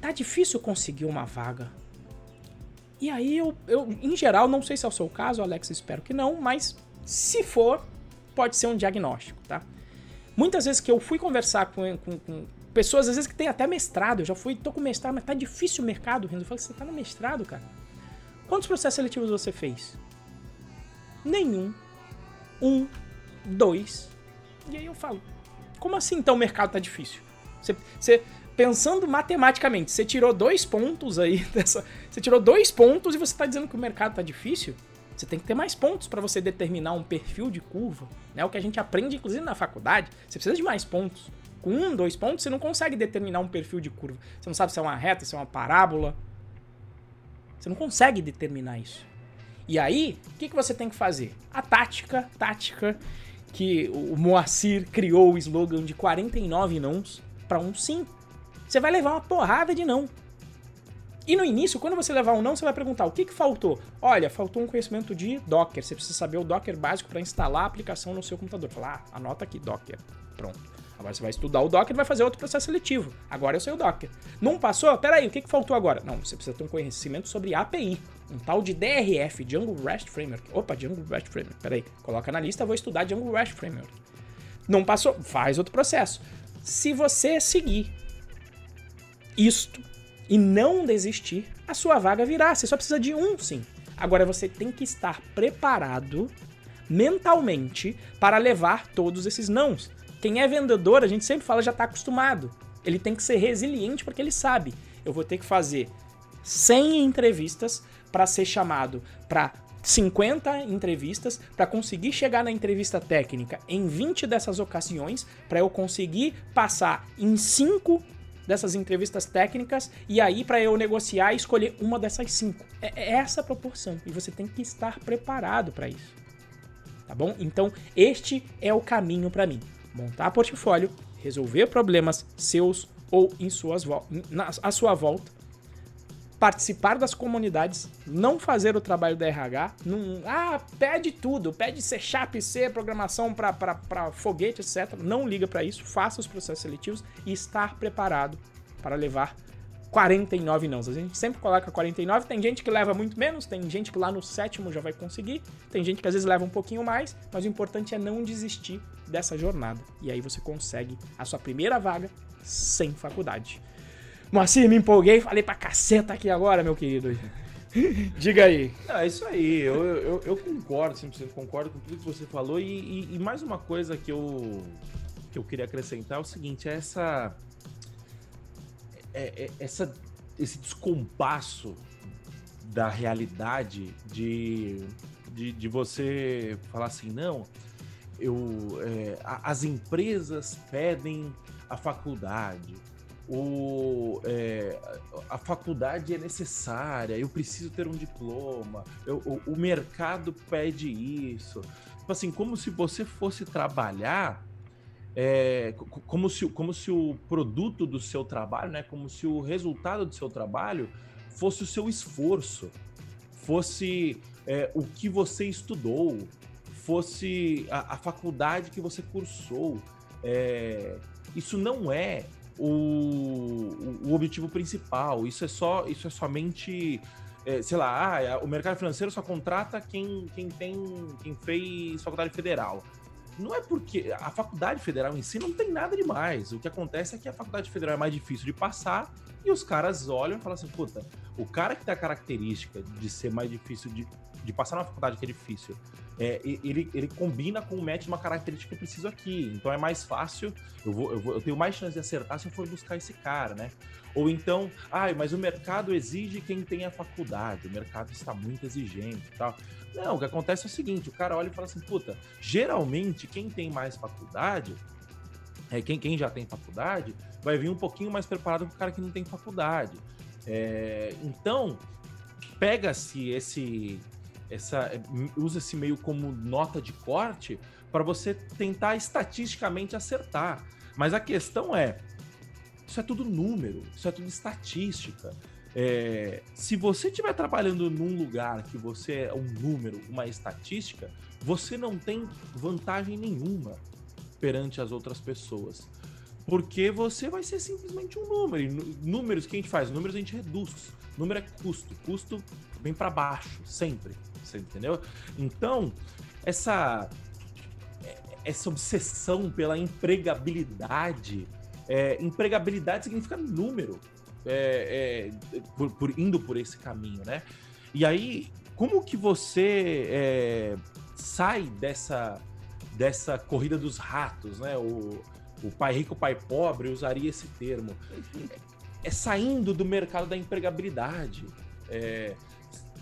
Tá difícil conseguir uma vaga. E aí eu, eu, em geral, não sei se é o seu caso, Alex, espero que não, mas se for, pode ser um diagnóstico, tá? Muitas vezes que eu fui conversar com, com, com pessoas, às vezes que tem até mestrado, eu já fui, tô com mestrado, mas tá difícil o mercado, Renzo. Eu falei, você tá no mestrado, cara? Quantos processos seletivos você fez? Nenhum. Um, dois. E aí eu falo, como assim então o mercado tá difícil? Você, você pensando matematicamente, você tirou dois pontos aí dessa. Você tirou dois pontos e você tá dizendo que o mercado tá difícil? Você tem que ter mais pontos para você determinar um perfil de curva. Né? o que a gente aprende, inclusive, na faculdade. Você precisa de mais pontos. Com um, dois pontos, você não consegue determinar um perfil de curva. Você não sabe se é uma reta, se é uma parábola. Você não consegue determinar isso. E aí, o que, que você tem que fazer? A tática, tática que o Moacir criou o slogan de 49 nãos para um sim. Você vai levar uma porrada de não. E no início, quando você levar um não, você vai perguntar o que, que faltou. Olha, faltou um conhecimento de Docker. Você precisa saber o Docker básico para instalar a aplicação no seu computador. Falar, ah, anota aqui Docker. Pronto. Agora você vai estudar o Docker e vai fazer outro processo seletivo. Agora eu sei o Docker. Não passou? Peraí, o que, que faltou agora? Não, você precisa ter um conhecimento sobre API. Um tal de DRF, Django REST Framework. Opa, Django REST Framework. Peraí, coloca na lista, vou estudar Django REST Framework. Não passou? Faz outro processo. Se você seguir isto e não desistir, a sua vaga virá. Você só precisa de um sim. Agora você tem que estar preparado mentalmente para levar todos esses nãos. Quem é vendedor, a gente sempre fala, já está acostumado. Ele tem que ser resiliente porque ele sabe. Eu vou ter que fazer 100 entrevistas para ser chamado para 50 entrevistas para conseguir chegar na entrevista técnica em 20 dessas ocasiões, para eu conseguir passar em 5 dessas entrevistas técnicas e aí para eu negociar e escolher uma dessas 5. É, é essa proporção e você tem que estar preparado para isso. Tá bom? Então, este é o caminho para mim montar portfólio, resolver problemas seus ou em suas na, à sua volta, participar das comunidades, não fazer o trabalho da RH, não, ah, pede tudo, pede C Sharp, C, programação para foguete, etc. Não liga para isso, faça os processos seletivos e estar preparado para levar 49 não. A gente sempre coloca 49. Tem gente que leva muito menos, tem gente que lá no sétimo já vai conseguir, tem gente que às vezes leva um pouquinho mais, mas o importante é não desistir dessa jornada. E aí você consegue a sua primeira vaga sem faculdade. Moacir, me empolguei, falei pra caceta aqui agora, meu querido. Diga aí. É isso aí, eu, eu, eu concordo, sempre concordo com tudo que você falou. E, e, e mais uma coisa que eu, que eu queria acrescentar é o seguinte: é essa é, é, essa, esse descompasso da realidade de, de, de você falar assim, não, eu, é, as empresas pedem a faculdade, o, é, a faculdade é necessária, eu preciso ter um diploma, eu, o, o mercado pede isso. Tipo assim, como se você fosse trabalhar é, como, se, como se o produto do seu trabalho, né, como se o resultado do seu trabalho fosse o seu esforço, fosse é, o que você estudou, fosse a, a faculdade que você cursou. É, isso não é o, o, objetivo principal. Isso é só, isso é somente, é, sei lá, ah, o mercado financeiro só contrata quem, quem tem, quem fez faculdade federal. não é porque a faculdade federal em si não tem nada demais. O que acontece é que a faculdade federal é mais difícil de passar e os caras olham e falam assim: puta, o cara que tem a característica de ser mais difícil de, de passar na faculdade que é difícil, é, ele, ele combina com o match uma característica que eu preciso aqui. Então é mais fácil, eu, vou, eu, vou, eu tenho mais chance de acertar se eu for buscar esse cara, né? Ou então, ai, ah, mas o mercado exige quem tem a faculdade, o mercado está muito exigente e tal. Não, o que acontece é o seguinte: o cara olha e fala assim, puta, geralmente quem tem mais faculdade, é, quem, quem já tem faculdade, vai vir um pouquinho mais preparado que o cara que não tem faculdade. É, então, pega-se esse. Essa, usa-se meio como nota de corte para você tentar estatisticamente acertar. Mas a questão é: isso é tudo número, isso é tudo estatística. É, se você estiver trabalhando num lugar que você é um número, uma estatística, você não tem vantagem nenhuma perante as outras pessoas. Porque você vai ser simplesmente um número. E números que a gente faz, números a gente reduz. Número é custo. Custo vem para baixo, sempre. Você entendeu? Então, essa essa obsessão pela empregabilidade. É, empregabilidade significa número é, é, por, por, indo por esse caminho, né? E aí, como que você é, sai dessa, dessa corrida dos ratos, né? O, o pai rico, o pai pobre usaria esse termo. É saindo do mercado da empregabilidade. É,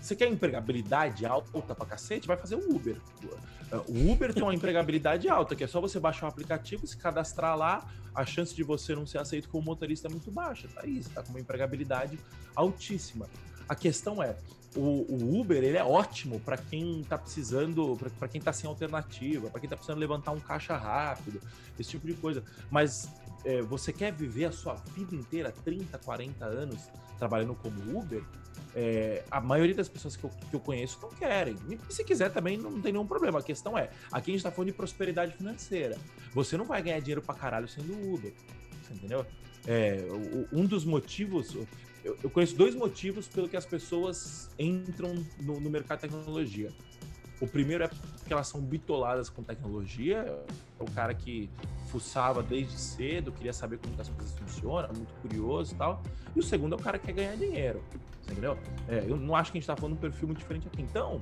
você quer empregabilidade alta pra cacete? Vai fazer o Uber. O Uber tem uma empregabilidade alta, que é só você baixar o aplicativo, se cadastrar lá, a chance de você não ser aceito como motorista é muito baixa. Tá você tá com uma empregabilidade altíssima. A questão é, o, o Uber ele é ótimo para quem está precisando, para quem está sem alternativa, para quem está precisando levantar um caixa rápido, esse tipo de coisa. Mas é, você quer viver a sua vida inteira, 30, 40 anos, trabalhando como Uber? É, a maioria das pessoas que eu, que eu conheço não querem. E se quiser também não tem nenhum problema. A questão é, aqui a gente tá falando de prosperidade financeira. Você não vai ganhar dinheiro pra caralho sendo Uber. Entendeu? É, um dos motivos. Eu, eu, conheço dois motivos pelo que as pessoas entram no, no mercado de tecnologia. O primeiro é porque elas são bitoladas com tecnologia. É o cara que fuçava desde cedo, queria saber como as coisas funcionam, muito curioso e tal. E o segundo é o cara que quer ganhar dinheiro. Entendeu? É, eu não acho que a gente está falando um perfil muito diferente aqui. Então,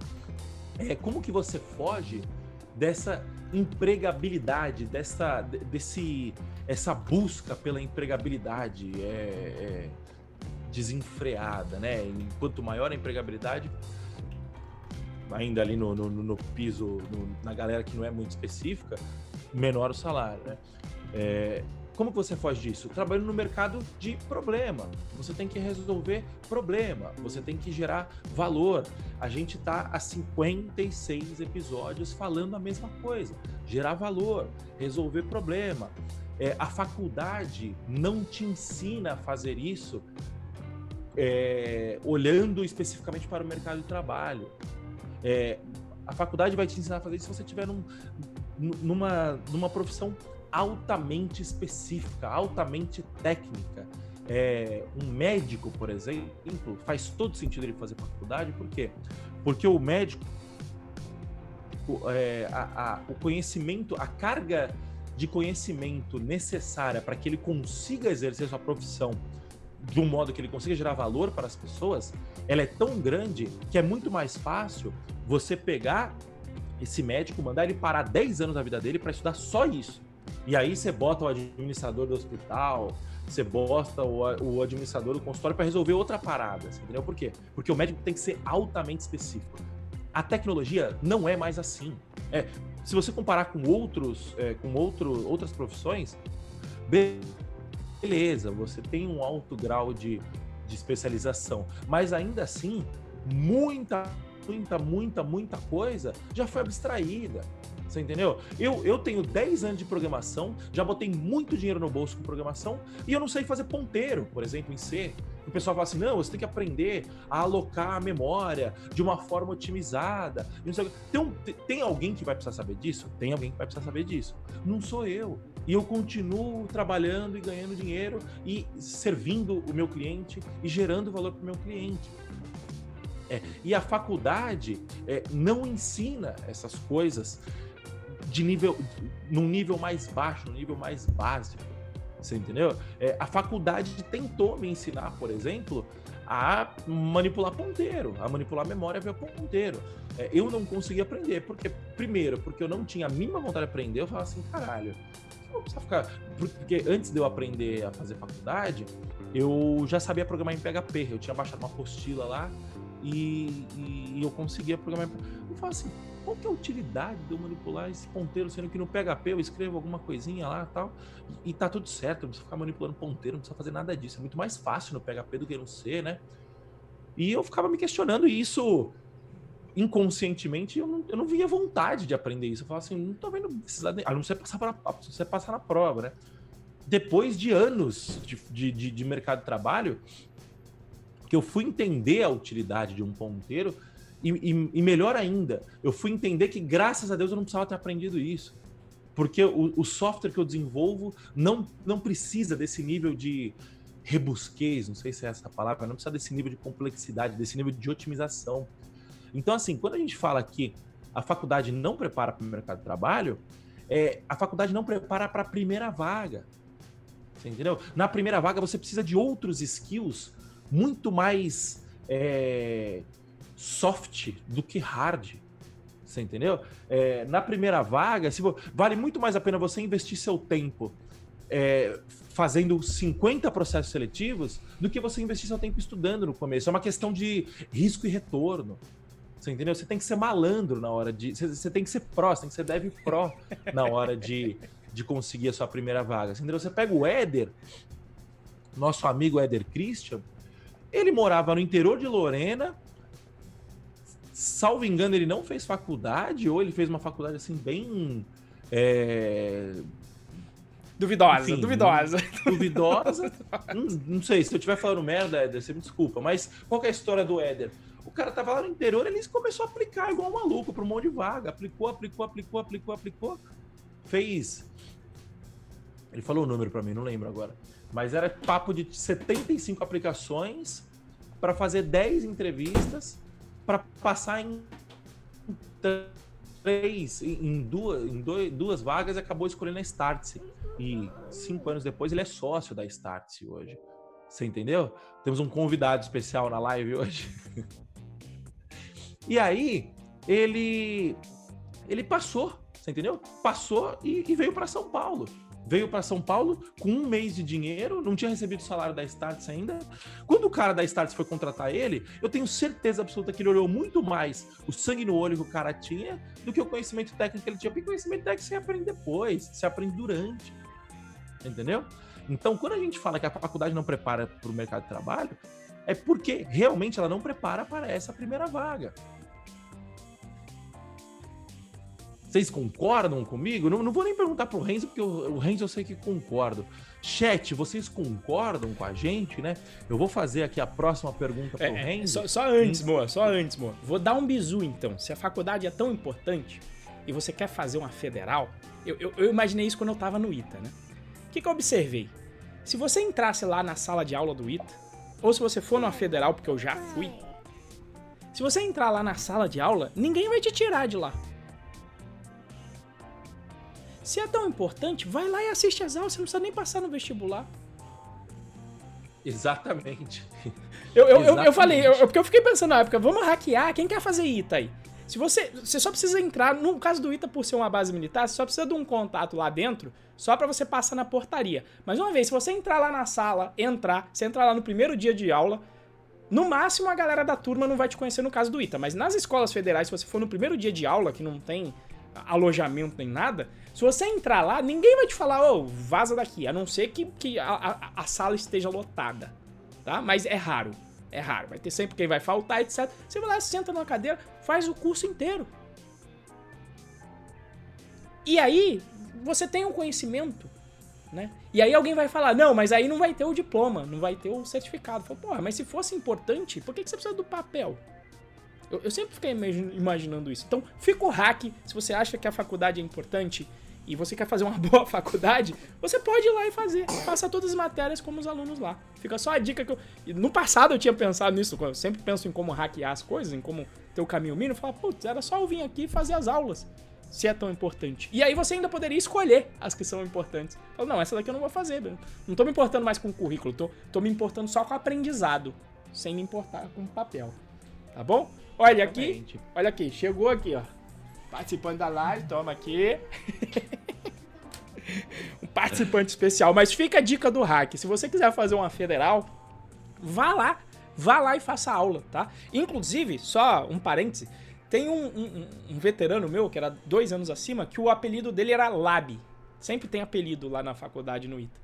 é, como que você foge dessa empregabilidade, dessa, desse, essa busca pela empregabilidade é, é, desenfreada, né? Enquanto maior a empregabilidade, ainda ali no, no, no piso, no, na galera que não é muito específica, menor o salário, né? É, como você foge disso? Trabalhando no mercado de problema. Você tem que resolver problema, você tem que gerar valor. A gente está há 56 episódios falando a mesma coisa: gerar valor, resolver problema. É, a faculdade não te ensina a fazer isso é, olhando especificamente para o mercado de trabalho. É, a faculdade vai te ensinar a fazer isso se você estiver num, numa, numa profissão altamente específica, altamente técnica. É, um médico, por exemplo, faz todo sentido ele fazer faculdade, por quê? Porque o médico, é, a, a, o conhecimento, a carga de conhecimento necessária para que ele consiga exercer sua profissão de um modo que ele consiga gerar valor para as pessoas, ela é tão grande que é muito mais fácil você pegar esse médico, mandar ele parar 10 anos da vida dele para estudar só isso. E aí você bota o administrador do hospital, você bota o, o administrador do consultório para resolver outra parada, entendeu? Por quê? Porque o médico tem que ser altamente específico. A tecnologia não é mais assim. É, se você comparar com outros, é, com outro, outras profissões, beleza, você tem um alto grau de, de especialização, mas ainda assim, muita, muita, muita, muita coisa já foi abstraída. Você entendeu? Eu, eu tenho 10 anos de programação, já botei muito dinheiro no bolso com programação e eu não sei fazer ponteiro, por exemplo, em C. O pessoal fala assim: não, você tem que aprender a alocar a memória de uma forma otimizada. Tem, um, tem alguém que vai precisar saber disso? Tem alguém que vai precisar saber disso. Não sou eu. E eu continuo trabalhando e ganhando dinheiro e servindo o meu cliente e gerando valor para o meu cliente. É, e a faculdade é, não ensina essas coisas de nível, num nível mais baixo, num nível mais básico. Você entendeu? É, a faculdade tentou me ensinar, por exemplo, a manipular ponteiro, a manipular memória via ponteiro. É, eu não consegui aprender, porque, primeiro, porque eu não tinha a mínima vontade de aprender, eu falava assim, caralho, não ficar. Porque antes de eu aprender a fazer faculdade, eu já sabia programar em PHP, eu tinha baixado uma apostila lá e, e eu conseguia programar. Eu falava assim, qual que é a utilidade de eu manipular esse ponteiro, sendo que no PHP eu escrevo alguma coisinha lá tal, e, e tá tudo certo, não precisa ficar manipulando ponteiro, não precisa fazer nada disso. É muito mais fácil no PHP do que no C, né? E eu ficava me questionando, e isso inconscientemente eu não, eu não via vontade de aprender isso. Eu falava assim, não tô vendo necessidade, a não ser passar, para, você passar na prova, né? Depois de anos de, de, de mercado de trabalho, que eu fui entender a utilidade de um ponteiro, e, e, e, melhor ainda, eu fui entender que, graças a Deus, eu não precisava ter aprendido isso. Porque o, o software que eu desenvolvo não, não precisa desse nível de rebusquez, não sei se é essa palavra, não precisa desse nível de complexidade, desse nível de otimização. Então, assim, quando a gente fala que a faculdade não prepara para o mercado de trabalho, é, a faculdade não prepara para a primeira vaga. Você entendeu? Na primeira vaga você precisa de outros skills muito mais é, soft do que hard. Você entendeu? É, na primeira vaga, se vale muito mais a pena você investir seu tempo é, fazendo 50 processos seletivos do que você investir seu tempo estudando no começo. É uma questão de risco e retorno. Você entendeu? Você tem que ser malandro na hora de. Você, você tem que ser pró, você tem que ser dev pró na hora de, de conseguir a sua primeira vaga. Você entendeu? Você pega o Éder, nosso amigo Éder Christian, ele morava no interior de Lorena, salvo engano, ele não fez faculdade, ou ele fez uma faculdade assim, bem. É... Duvidosa, Enfim, duvidosa. Duvidosa. não, não, sei, se eu estiver falando merda, Éder, você me desculpa. Mas qual é a história do Éder? O cara tava lá no interior, ele começou a aplicar igual um maluco para um monte de vaga. Aplicou, aplicou, aplicou, aplicou, aplicou. Fez. Ele falou o número para mim, não lembro agora. Mas era papo de 75 aplicações para fazer 10 entrevistas para passar em três, em duas, em dois, duas vagas, acabou escolhendo a Startse. E cinco anos depois ele é sócio da Startse hoje. Você entendeu? Temos um convidado especial na live hoje. e aí, ele ele passou, você entendeu? Passou e, e veio para São Paulo veio para São Paulo com um mês de dinheiro, não tinha recebido o salário da Starts ainda. Quando o cara da Starts foi contratar ele, eu tenho certeza absoluta que ele olhou muito mais o sangue no olho que o cara tinha do que o conhecimento técnico que ele tinha. Porque conhecimento técnico você aprende depois, você aprende durante. Entendeu? Então, quando a gente fala que a faculdade não prepara para o mercado de trabalho, é porque realmente ela não prepara para essa primeira vaga. Vocês concordam comigo? Não, não vou nem perguntar pro Renzo, porque o, o Renzo eu sei que concordo. Chat, vocês concordam com a gente, né? Eu vou fazer aqui a próxima pergunta pro é, é Renzo. Só, só antes? Moa, só antes, Moa. Vou dar um bizu então. Se a faculdade é tão importante e você quer fazer uma federal, eu, eu, eu imaginei isso quando eu tava no ITA, né? O que, que eu observei? Se você entrasse lá na sala de aula do ITA, ou se você for numa federal, porque eu já fui, se você entrar lá na sala de aula, ninguém vai te tirar de lá. Se é tão importante, vai lá e assiste as aulas, você não precisa nem passar no vestibular. Exatamente. Eu, eu, Exatamente. eu, eu falei, eu, porque eu fiquei pensando na época, vamos hackear, quem quer fazer ITA aí? Se você, você só precisa entrar, no caso do ITA, por ser uma base militar, você só precisa de um contato lá dentro, só para você passar na portaria. Mas uma vez, se você entrar lá na sala, entrar, você entrar lá no primeiro dia de aula, no máximo a galera da turma não vai te conhecer no caso do ITA, mas nas escolas federais, se você for no primeiro dia de aula, que não tem alojamento nem nada, se você entrar lá, ninguém vai te falar, ô, oh, vaza daqui, a não ser que, que a, a, a, sala esteja lotada, tá? Mas é raro, é raro. Vai ter sempre quem vai faltar, etc. Você vai lá, senta na cadeira, faz o curso inteiro. E aí, você tem um conhecimento, né? E aí alguém vai falar, não, mas aí não vai ter o diploma, não vai ter o certificado. Fala, porra, mas se fosse importante, por que, que você precisa do papel? Eu, eu sempre fiquei imaginando isso. Então, fica o hack. Se você acha que a faculdade é importante e você quer fazer uma boa faculdade, você pode ir lá e fazer. Faça todas as matérias como os alunos lá. Fica só a dica que eu. No passado eu tinha pensado nisso, eu sempre penso em como hackear as coisas, em como ter o caminho mínimo. Falar, putz, era só eu vir aqui e fazer as aulas. se é tão importante. E aí você ainda poderia escolher as que são importantes. Fala, não, essa daqui eu não vou fazer. Não tô me importando mais com o currículo, tô, tô me importando só com o aprendizado, sem me importar com o papel. Tá bom? Olha aqui, olha aqui, chegou aqui, ó. Participante da live, toma aqui. um participante especial. Mas fica a dica do hack. Se você quiser fazer uma federal, vá lá. Vá lá e faça aula, tá? Inclusive, só um parêntese, tem um, um, um, veterano meu, que era dois anos acima, que o apelido dele era Lab. Sempre tem apelido lá na faculdade no ITA.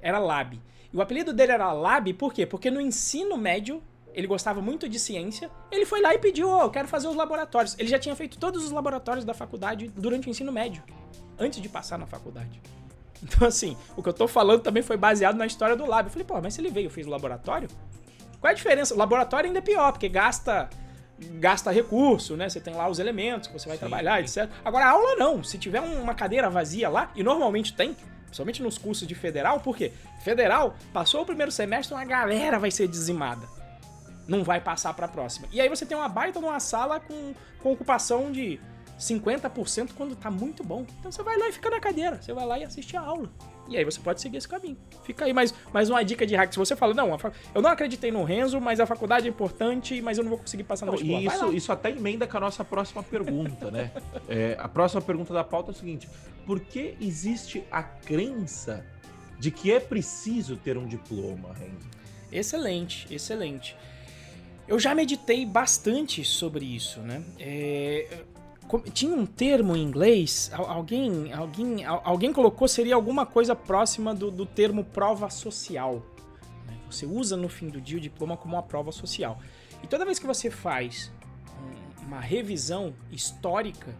Era Lab. E o apelido dele era Lab por quê? Porque no ensino médio, ele gostava muito de ciência, ele foi lá e pediu, oh, eu quero fazer os laboratórios. Ele já tinha feito todos os laboratórios da faculdade durante o ensino médio, antes de passar na faculdade. Então, assim, o que eu tô falando também foi baseado na história do Lab. Eu falei, pô, mas se ele veio e fez o laboratório, qual é a diferença? O laboratório ainda é pior, porque gasta gasta recurso, né? Você tem lá os elementos que você vai Sim. trabalhar, etc. Agora, a aula não. Se tiver uma cadeira vazia lá, e normalmente tem, principalmente nos cursos de federal, por quê? Federal, passou o primeiro semestre, uma galera vai ser dizimada. Não vai passar para a próxima. E aí você tem uma baita numa sala com, com ocupação de 50% quando tá muito bom. Então você vai lá e fica na cadeira. Você vai lá e assiste a aula. E aí você pode seguir esse caminho. Fica aí mais, mais uma dica de hack. Se você fala, não, eu não acreditei no Renzo, mas a faculdade é importante, mas eu não vou conseguir passar vestibular. Isso, isso até emenda com a nossa próxima pergunta, né? É, a próxima pergunta da pauta é o seguinte: por que existe a crença de que é preciso ter um diploma, Renzo? Excelente, excelente. Eu já meditei bastante sobre isso, né? É, tinha um termo em inglês, alguém, alguém, alguém colocou, seria alguma coisa próxima do, do termo prova social. Né? Você usa no fim do dia o diploma como uma prova social. E toda vez que você faz uma revisão histórica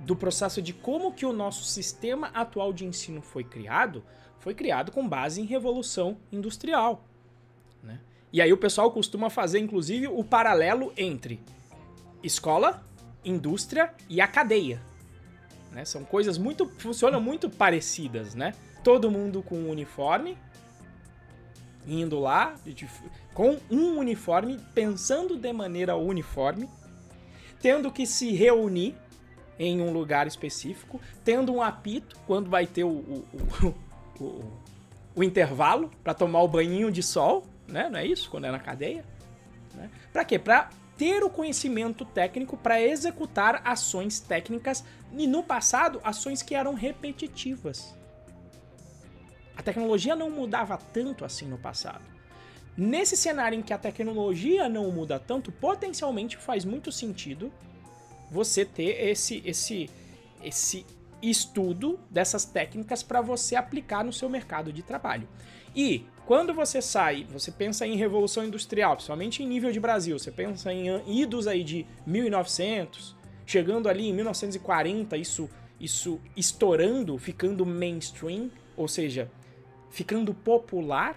do processo de como que o nosso sistema atual de ensino foi criado, foi criado com base em revolução industrial. E aí o pessoal costuma fazer, inclusive, o paralelo entre escola indústria e a cadeia. Né? São coisas muito. funcionam muito parecidas, né? Todo mundo com um uniforme, indo lá, com um uniforme, pensando de maneira uniforme, tendo que se reunir em um lugar específico, tendo um apito quando vai ter o, o, o, o, o intervalo para tomar o banhinho de sol, né? Não é isso? Quando é na cadeia. Né? Para quê? Para ter o conhecimento técnico para executar ações técnicas e no passado ações que eram repetitivas. A tecnologia não mudava tanto assim no passado. Nesse cenário em que a tecnologia não muda tanto, potencialmente faz muito sentido você ter esse esse esse estudo dessas técnicas para você aplicar no seu mercado de trabalho. E quando você sai, você pensa em revolução industrial, principalmente em nível de Brasil, você pensa em idos aí de 1900, chegando ali em 1940, isso isso estourando, ficando mainstream, ou seja, ficando popular,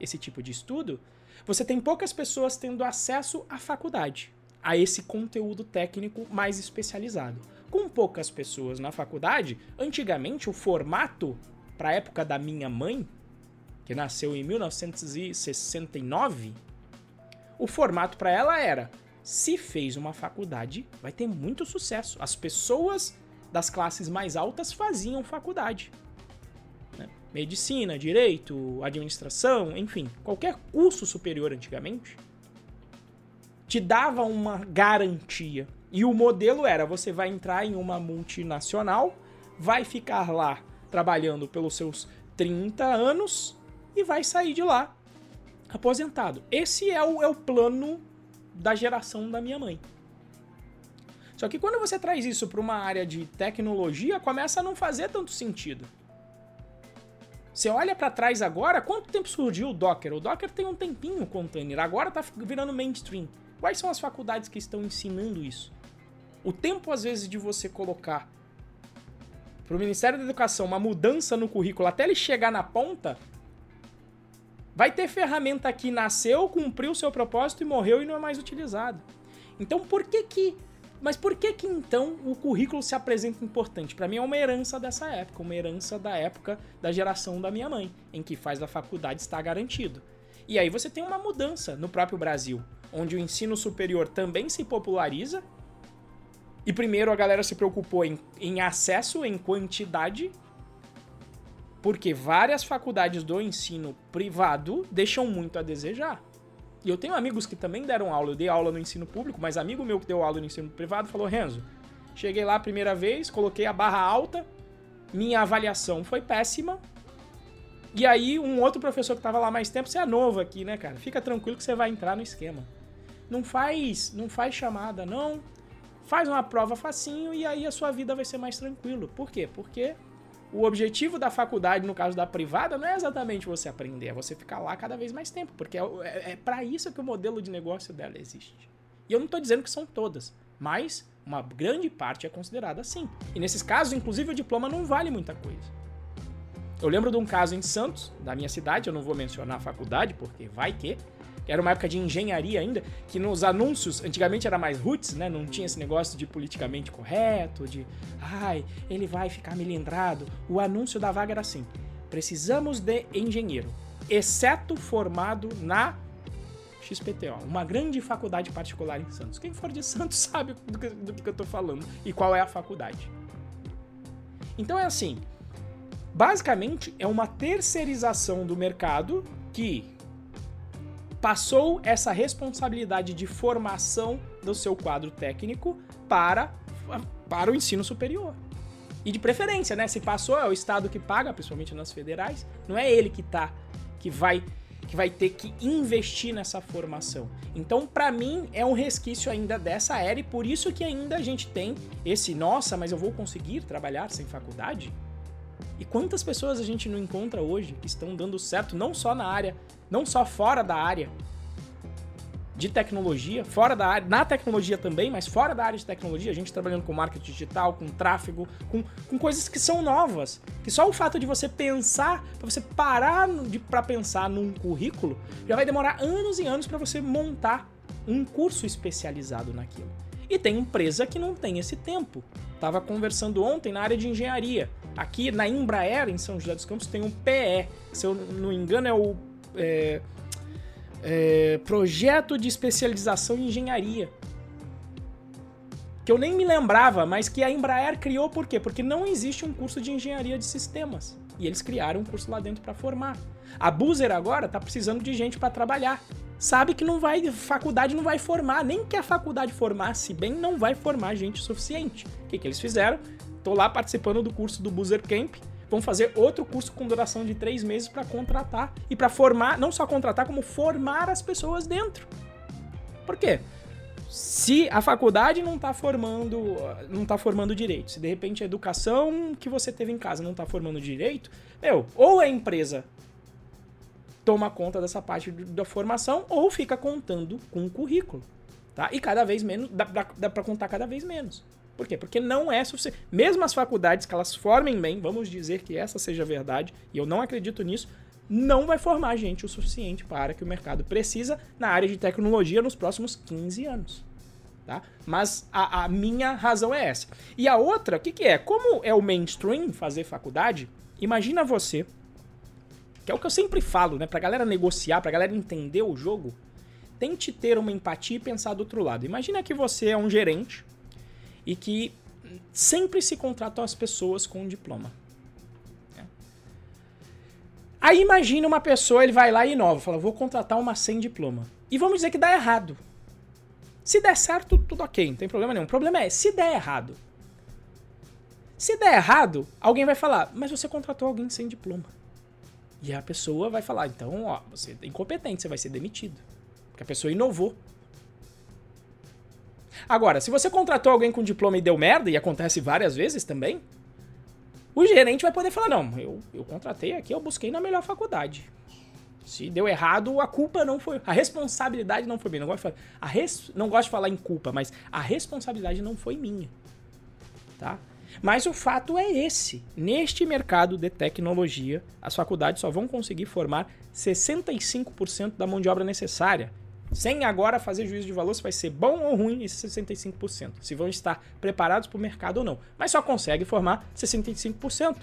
esse tipo de estudo, você tem poucas pessoas tendo acesso à faculdade, a esse conteúdo técnico mais especializado. Com poucas pessoas na faculdade, antigamente o formato para a época da minha mãe, que nasceu em 1969, o formato para ela era: se fez uma faculdade, vai ter muito sucesso. As pessoas das classes mais altas faziam faculdade. Né? Medicina, direito, administração, enfim, qualquer curso superior antigamente te dava uma garantia. E o modelo era: você vai entrar em uma multinacional, vai ficar lá trabalhando pelos seus 30 anos e vai sair de lá aposentado. Esse é o, é o plano da geração da minha mãe. Só que quando você traz isso para uma área de tecnologia, começa a não fazer tanto sentido. Você olha para trás agora, quanto tempo surgiu o Docker? O Docker tem um tempinho o container, agora tá virando mainstream. Quais são as faculdades que estão ensinando isso? O tempo, às vezes, de você colocar para o Ministério da Educação uma mudança no currículo até ele chegar na ponta Vai ter ferramenta que nasceu, cumpriu o seu propósito e morreu e não é mais utilizado. Então por que que. Mas por que que então o currículo se apresenta importante? Para mim é uma herança dessa época, uma herança da época da geração da minha mãe, em que faz da faculdade estar garantido. E aí você tem uma mudança no próprio Brasil, onde o ensino superior também se populariza, E primeiro a galera se preocupou em, em acesso, em quantidade, porque várias faculdades do ensino privado deixam muito a desejar. E eu tenho amigos que também deram aula, eu dei aula no ensino público, mas amigo meu que deu aula no ensino privado falou: Renzo, cheguei lá a primeira vez, coloquei a barra alta, minha avaliação foi péssima. E aí, um outro professor que estava lá mais tempo, você é novo aqui, né, cara? Fica tranquilo que você vai entrar no esquema. Não faz, não faz chamada, não. Faz uma prova facinho e aí a sua vida vai ser mais tranquilo. Por quê? Porque o objetivo da faculdade, no caso da privada, não é exatamente você aprender, é você ficar lá cada vez mais tempo, porque é, é, é para isso que o modelo de negócio dela existe. E eu não estou dizendo que são todas, mas uma grande parte é considerada assim. E nesses casos, inclusive, o diploma não vale muita coisa. Eu lembro de um caso em Santos, da minha cidade, eu não vou mencionar a faculdade, porque vai que. Era uma época de engenharia ainda, que nos anúncios, antigamente era mais roots, né? Não tinha esse negócio de politicamente correto, de ai, ele vai ficar melindrado. O anúncio da vaga era assim: precisamos de engenheiro, exceto formado na XPTO, uma grande faculdade particular em Santos. Quem for de Santos sabe do que, do que eu tô falando e qual é a faculdade. Então é assim, Basicamente, é uma terceirização do mercado que passou essa responsabilidade de formação do seu quadro técnico para, para o ensino superior. E de preferência, né? Se passou, é o Estado que paga, principalmente nas federais, não é ele que tá, que vai que vai ter que investir nessa formação. Então, para mim, é um resquício ainda dessa era e por isso que ainda a gente tem esse, nossa, mas eu vou conseguir trabalhar sem faculdade? E quantas pessoas a gente não encontra hoje que estão dando certo, não só na área, não só fora da área de tecnologia, fora da área, na tecnologia também, mas fora da área de tecnologia, a gente trabalhando com marketing digital, com tráfego, com, com coisas que são novas. Que só o fato de você pensar, para você parar para pensar num currículo, já vai demorar anos e anos para você montar um curso especializado naquilo. E tem empresa que não tem esse tempo. Tava conversando ontem na área de engenharia. Aqui na Embraer, em São José dos Campos, tem um PE. Se eu não me engano, é o é, é, Projeto de Especialização em Engenharia. Que eu nem me lembrava, mas que a Embraer criou por quê? Porque não existe um curso de engenharia de sistemas. E eles criaram um curso lá dentro para formar. A Buzer agora tá precisando de gente para trabalhar. Sabe que não vai, faculdade não vai formar, nem que a faculdade formasse bem, não vai formar gente suficiente. O que, que eles fizeram? Tô lá participando do curso do Boozer Camp. Vão fazer outro curso com duração de três meses para contratar e para formar, não só contratar, como formar as pessoas dentro. Por quê? Se a faculdade não está formando, não tá formando direito, se de repente a educação que você teve em casa não está formando direito, meu, ou a empresa toma conta dessa parte da formação ou fica contando com o currículo, tá? E cada vez menos, dá, dá, para contar cada vez menos. Por quê? Porque não é suficiente. Mesmo as faculdades que elas formem bem, vamos dizer que essa seja a verdade, e eu não acredito nisso, não vai formar gente o suficiente para que o mercado precisa na área de tecnologia nos próximos 15 anos. Tá? Mas a, a minha razão é essa. E a outra, o que, que é? Como é o mainstream fazer faculdade, imagina você, que é o que eu sempre falo, né? Pra galera negociar, pra galera entender o jogo, tente ter uma empatia e pensar do outro lado. Imagina que você é um gerente e que sempre se contratam as pessoas com um diploma. É. Aí imagina uma pessoa, ele vai lá e inova, fala, vou contratar uma sem diploma. E vamos dizer que dá errado. Se der certo, tudo ok, não tem problema nenhum. O problema é, se der errado. Se der errado, alguém vai falar, mas você contratou alguém sem diploma. E a pessoa vai falar, então, ó, você é incompetente, você vai ser demitido. Porque a pessoa inovou. Agora, se você contratou alguém com diploma e deu merda, e acontece várias vezes também, o gerente vai poder falar: não, eu, eu contratei aqui, eu busquei na melhor faculdade. Se deu errado, a culpa não foi. A responsabilidade não foi minha. Não gosto de falar, a res, não gosto de falar em culpa, mas a responsabilidade não foi minha. Tá? Mas o fato é esse: neste mercado de tecnologia, as faculdades só vão conseguir formar 65% da mão de obra necessária sem agora fazer juízo de valor se vai ser bom ou ruim esse 65%, se vão estar preparados para o mercado ou não. Mas só consegue formar 65%.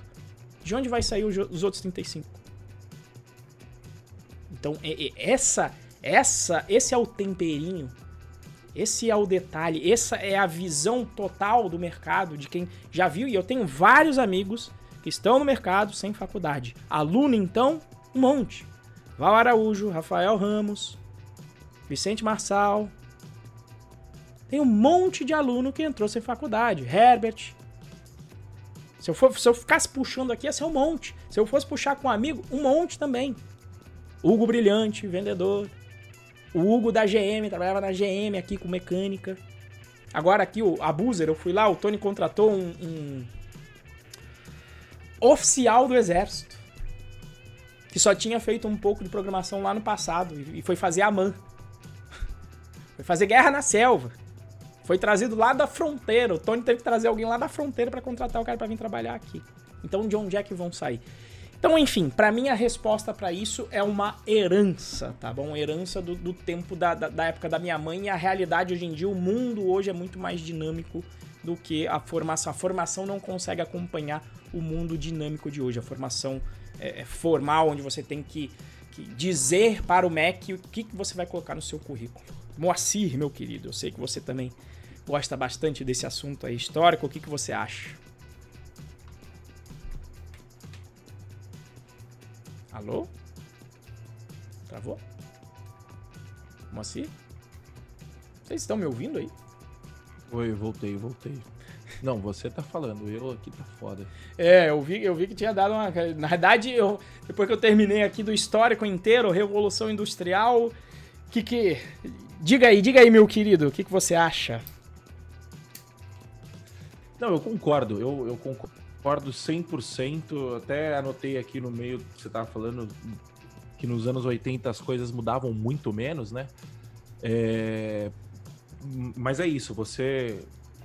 De onde vai sair os outros 35%? Então, essa, essa, esse é o temperinho Esse é o detalhe, essa é a visão total do mercado de quem já viu. E eu tenho vários amigos que estão no mercado sem faculdade. Aluno, então, um monte. Val Araújo, Rafael Ramos, Vicente Marçal. Tem um monte de aluno que entrou sem faculdade. Herbert. Se eu, for, se eu ficasse puxando aqui, ia ser um monte. Se eu fosse puxar com um amigo, um monte também. Hugo Brilhante, vendedor. O Hugo da GM, trabalhava na GM aqui com mecânica. Agora aqui o Abuser, eu fui lá, o Tony contratou um, um oficial do exército que só tinha feito um pouco de programação lá no passado e foi fazer a MAN. Foi fazer guerra na selva. Foi trazido lá da fronteira. O Tony teve que trazer alguém lá da fronteira para contratar o cara para vir trabalhar aqui. Então de onde é que vão sair? Então, enfim, para mim a resposta para isso é uma herança, tá bom? Herança do, do tempo da, da, da, época da minha mãe e a realidade hoje em dia, o mundo hoje é muito mais dinâmico do que a formação. A formação não consegue acompanhar o mundo dinâmico de hoje. A formação é, é formal, onde você tem que, que, dizer para o MEC o que, que você vai colocar no seu currículo. Moacir, meu querido, eu sei que você também gosta bastante desse assunto aí histórico. O que, que você acha? Alô? Travou? Como assim? Vocês estão me ouvindo aí? Oi, voltei, voltei. Não, você tá falando, eu aqui tá foda. É, eu vi, eu vi que tinha dado uma. Na verdade, eu, depois que eu terminei aqui do histórico inteiro, Revolução Industrial, que que. Diga aí, diga aí, meu querido, o que, que você acha? Não, eu concordo, eu, eu concordo concordo 100%. Até anotei aqui no meio que você estava falando que nos anos 80 as coisas mudavam muito menos, né? É... Mas é isso, você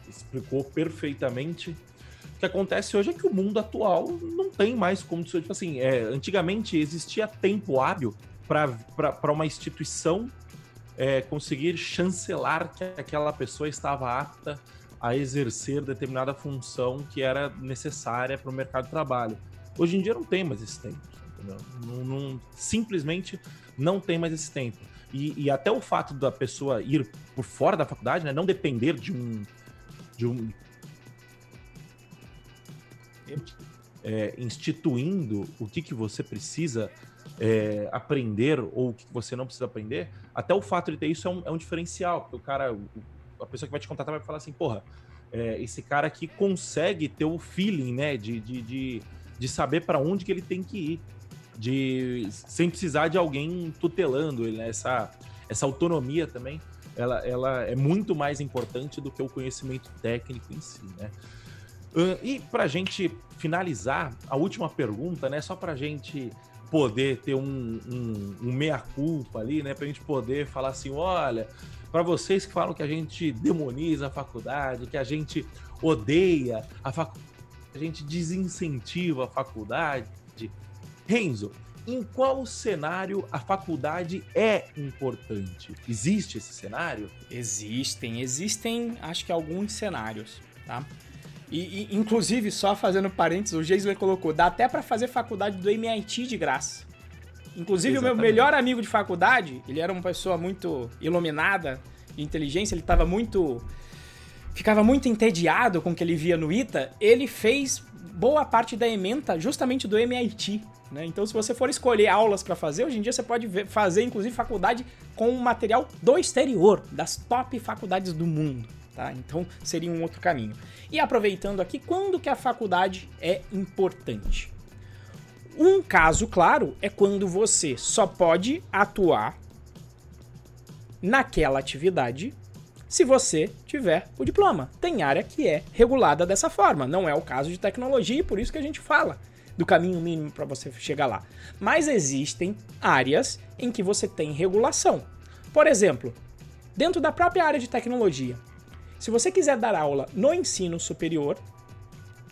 explicou perfeitamente. O que acontece hoje é que o mundo atual não tem mais condições. Tipo assim, é, antigamente existia tempo hábil para uma instituição é, conseguir chancelar que aquela pessoa estava apta a exercer determinada função que era necessária para o mercado de trabalho. Hoje em dia não tem mais esse tempo, não, não, simplesmente não tem mais esse tempo. E, e, até o fato da pessoa ir por fora da faculdade, né, não depender de um, de um é, instituindo o que, que você precisa é, aprender ou o que você não precisa aprender, até o fato de ter isso é um, é um diferencial, porque o cara, a pessoa que vai te contratar vai falar assim, porra, é, esse cara aqui consegue ter o feeling, né, de, de, de, de saber para onde que ele tem que ir, de sem precisar de alguém tutelando ele, né? essa, essa autonomia também, ela, ela é muito mais importante do que o conhecimento técnico em si, né? Uh, e para gente finalizar, a última pergunta, né? Só para gente poder ter um, um, um meia-culpa ali, né? Para gente poder falar assim: olha, para vocês que falam que a gente demoniza a faculdade, que a gente odeia a faculdade, a gente desincentiva a faculdade. Renzo, em qual cenário a faculdade é importante? Existe esse cenário? Existem, existem, acho que alguns cenários, tá? E, e inclusive, só fazendo parênteses, o Geisler colocou, dá até para fazer faculdade do MIT de graça. Inclusive, Exatamente. o meu melhor amigo de faculdade, ele era uma pessoa muito iluminada de inteligência, ele estava muito. ficava muito entediado com o que ele via no ITA. Ele fez boa parte da ementa justamente do MIT. Né? Então, se você for escolher aulas para fazer, hoje em dia você pode ver, fazer, inclusive, faculdade com material do exterior, das top faculdades do mundo. Tá? Então, seria um outro caminho. E aproveitando aqui, quando que a faculdade é importante? Um caso claro é quando você só pode atuar naquela atividade se você tiver o diploma. Tem área que é regulada dessa forma, não é o caso de tecnologia e por isso que a gente fala do caminho mínimo para você chegar lá. Mas existem áreas em que você tem regulação. Por exemplo, dentro da própria área de tecnologia, se você quiser dar aula no ensino superior,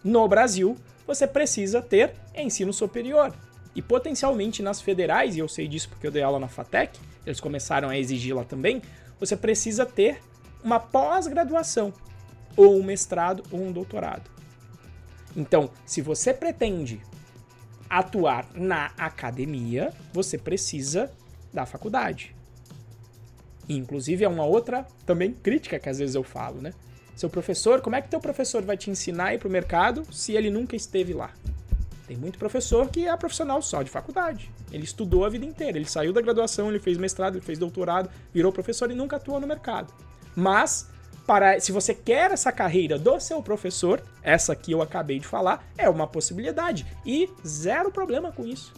no Brasil, você precisa ter ensino superior. E potencialmente nas federais, e eu sei disso porque eu dei aula na FATEC, eles começaram a exigir lá também, você precisa ter uma pós-graduação, ou um mestrado ou um doutorado. Então, se você pretende atuar na academia, você precisa da faculdade. Inclusive, é uma outra também crítica que às vezes eu falo, né? Seu professor, como é que teu professor vai te ensinar a ir pro mercado se ele nunca esteve lá? Tem muito professor que é profissional só de faculdade. Ele estudou a vida inteira, ele saiu da graduação, ele fez mestrado, ele fez doutorado, virou professor e nunca atuou no mercado. Mas para se você quer essa carreira do seu professor, essa que eu acabei de falar, é uma possibilidade e zero problema com isso.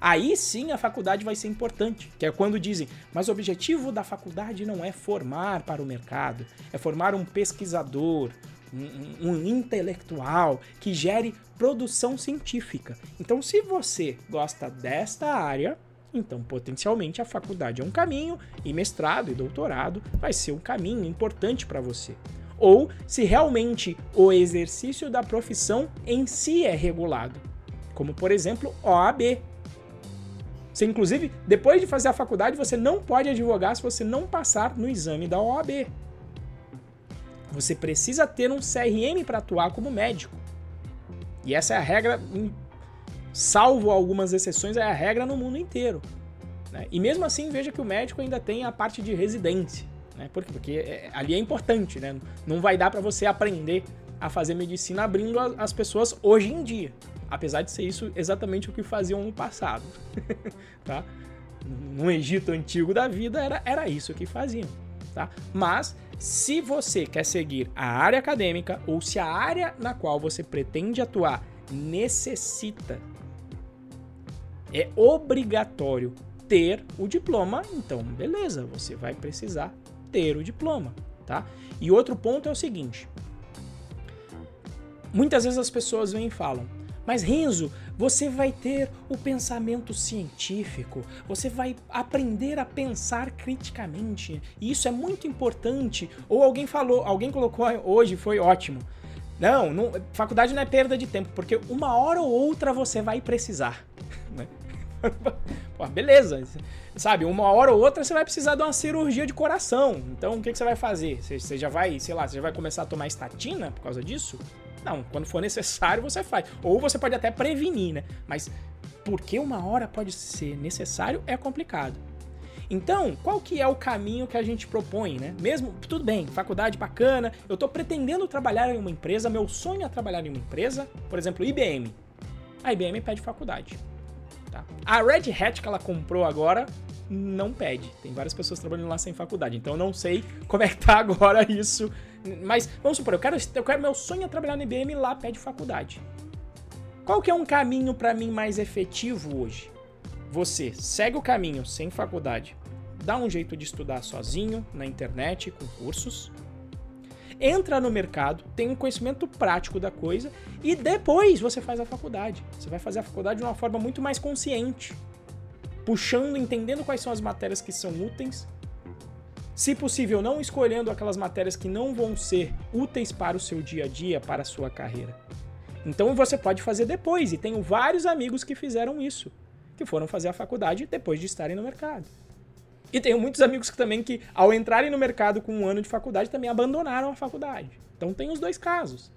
Aí sim a faculdade vai ser importante, que é quando dizem, mas o objetivo da faculdade não é formar para o mercado, é formar um pesquisador, um, um, intelectual que gere produção científica. Então, se você gosta desta área, então potencialmente a faculdade é um caminho e mestrado e doutorado vai ser um caminho importante para você. Ou se realmente o exercício da profissão em si é regulado, como por exemplo OAB, você, inclusive, depois de fazer a faculdade, você não pode advogar se você não passar no exame da OAB. Você precisa ter um CRM para atuar como médico. E essa é a regra, salvo algumas exceções, é a regra no mundo inteiro. Né? E mesmo assim, veja que o médico ainda tem a parte de residência. Né? Por quê? Porque é, ali é importante, né? Não vai dar para você aprender a fazer medicina abrindo as pessoas hoje em dia. Apesar de ser isso exatamente o que faziam no passado. tá? No Egito antigo da vida era, era isso que faziam. Tá? Mas se você quer seguir a área acadêmica ou se a área na qual você pretende atuar necessita, é obrigatório ter o diploma, então beleza, você vai precisar ter o diploma, tá? E outro ponto é o seguinte: muitas vezes as pessoas vêm e falam: mas Renzo, você vai ter o pensamento científico, você vai aprender a pensar criticamente. E isso é muito importante. Ou alguém falou, alguém colocou hoje, foi ótimo. Não, não, faculdade não é perda de tempo, porque uma hora ou outra você vai precisar. Né? Pô, beleza. Sabe, uma hora ou outra você vai precisar de uma cirurgia de coração. Então o que, que você vai fazer? Você, você já vai, sei lá, você já vai começar a tomar estatina por causa disso? Não, quando for necessário você faz. Ou você pode até prevenir, né? Mas porque uma hora pode ser necessário é complicado. Então, qual que é o caminho que a gente propõe, né? Mesmo, tudo bem, faculdade bacana, eu tô pretendendo trabalhar em uma empresa, meu sonho é trabalhar em uma empresa, por exemplo, IBM. A IBM pede faculdade. Tá? A Red Hat que ela comprou agora não pede. Tem várias pessoas trabalhando lá sem faculdade, então eu não sei como é que tá agora isso mas vamos supor, eu quero, eu quero meu sonho é trabalhar no IBM lá pede faculdade. Qual que é um caminho para mim mais efetivo hoje? Você segue o caminho sem faculdade, dá um jeito de estudar sozinho na internet com cursos, entra no mercado, tem um conhecimento prático da coisa e depois você faz a faculdade. Você vai fazer a faculdade de uma forma muito mais consciente, puxando, entendendo quais são as matérias que são úteis se possível, não escolhendo aquelas matérias que não vão ser úteis para o seu dia a dia, para a sua carreira. Então você pode fazer depois, e tenho vários amigos que fizeram isso, que foram fazer a faculdade depois de estarem no mercado. E tenho muitos amigos que também que, ao entrarem no mercado com um ano de faculdade, também abandonaram a faculdade. Então tem os dois casos.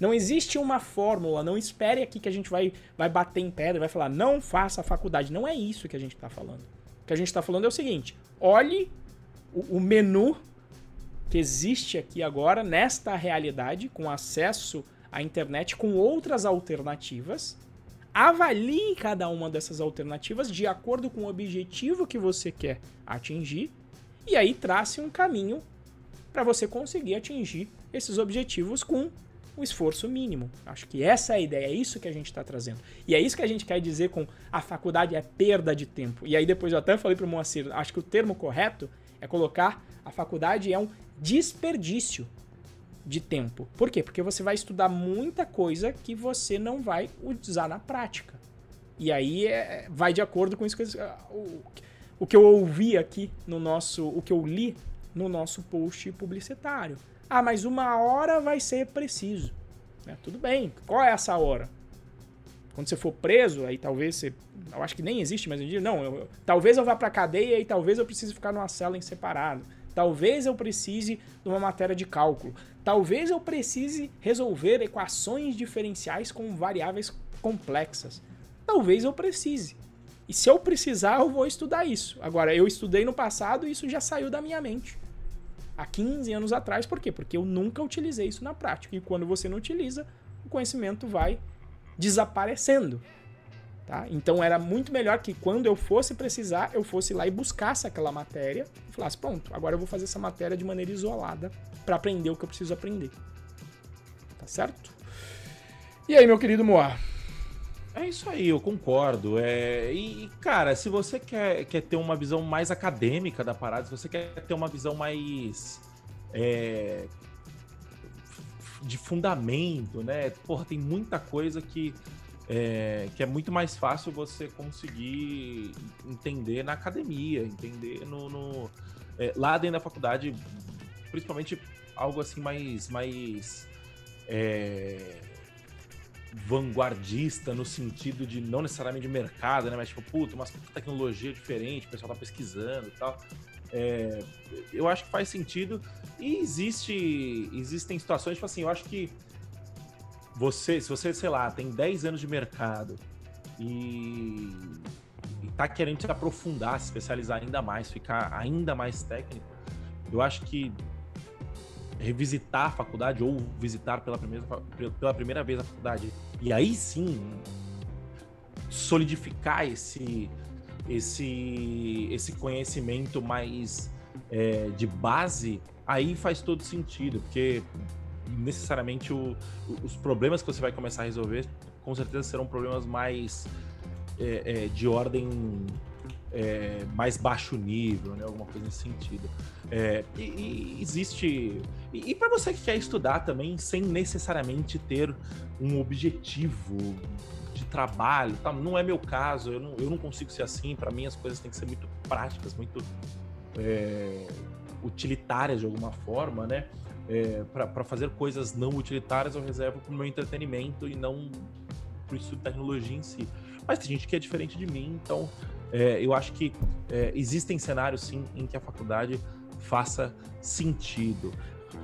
Não existe uma fórmula, não espere aqui que a gente vai, vai bater em pedra, vai falar, não faça a faculdade. Não é isso que a gente está falando. O que a gente está falando é o seguinte: olhe o, menu que existe aqui agora, nesta realidade, com acesso à internet, com outras alternativas. Avalie cada uma dessas alternativas de acordo com o objetivo que você quer atingir e aí trace um caminho para você conseguir atingir esses objetivos com o esforço mínimo. Acho que essa é a ideia, é isso que a gente está trazendo. E é isso que a gente quer dizer com a faculdade é perda de tempo. E aí depois eu até falei para o Moacir, acho que o termo correto é colocar a faculdade é um desperdício de tempo. Por quê? Porque você vai estudar muita coisa que você não vai usar na prática. E aí é, vai de acordo com isso que o, o que eu ouvi aqui no nosso, o que eu li no nosso post publicitário. Ah, mas uma hora vai ser preciso. É, tudo bem. Qual é essa hora? Quando você for preso, aí talvez você. Eu acho que nem existe mais um dia. Não, eu, talvez eu vá pra cadeia e talvez eu precise ficar numa cela em separado. Talvez eu precise de uma matéria de cálculo. Talvez eu precise resolver equações diferenciais com variáveis complexas. Talvez eu precise. E se eu precisar, eu vou estudar isso. Agora, eu estudei no passado e isso já saiu da minha mente. Há 15 anos atrás, por quê? Porque eu nunca utilizei isso na prática. E quando você não utiliza, o conhecimento vai desaparecendo. Tá? Então era muito melhor que quando eu fosse precisar, eu fosse lá e buscasse aquela matéria e falasse: pronto, agora eu vou fazer essa matéria de maneira isolada para aprender o que eu preciso aprender. Tá certo? E aí, meu querido Moá? É isso aí, eu concordo. É, e, cara, se você quer, quer ter uma visão mais acadêmica da parada, se você quer ter uma visão mais. É, de fundamento, né? Porra, tem muita coisa que é, que é muito mais fácil você conseguir entender na academia, entender no, no é, lá dentro da faculdade, principalmente algo assim mais mais é, vanguardista no sentido de não necessariamente de mercado, né? Mas tipo, puta, uma tecnologia diferente, o pessoal tá pesquisando e tal. É, eu acho que faz sentido. E existe existem situações tipo assim, eu acho que você, se você, sei lá, tem 10 anos de mercado e, e tá querendo se aprofundar, se especializar ainda mais, ficar ainda mais técnico, eu acho que revisitar a faculdade ou visitar pela primeira, pela primeira vez a faculdade e aí sim solidificar esse esse esse conhecimento mais é, de base aí faz todo sentido porque necessariamente o, os problemas que você vai começar a resolver com certeza serão problemas mais é, é, de ordem é, mais baixo nível, né? Alguma coisa nesse sentido. É, e, e, existe. E, e para você que quer estudar também, sem necessariamente ter um objetivo de trabalho, tá? não é meu caso, eu não, eu não consigo ser assim. Para mim, as coisas têm que ser muito práticas, muito é, utilitárias de alguma forma, né? é, para fazer coisas não utilitárias, eu reservo para o meu entretenimento e não para o estudo de tecnologia em si. Mas tem gente que é diferente de mim, então é, eu acho que é, existem cenários sim em que a faculdade faça sentido.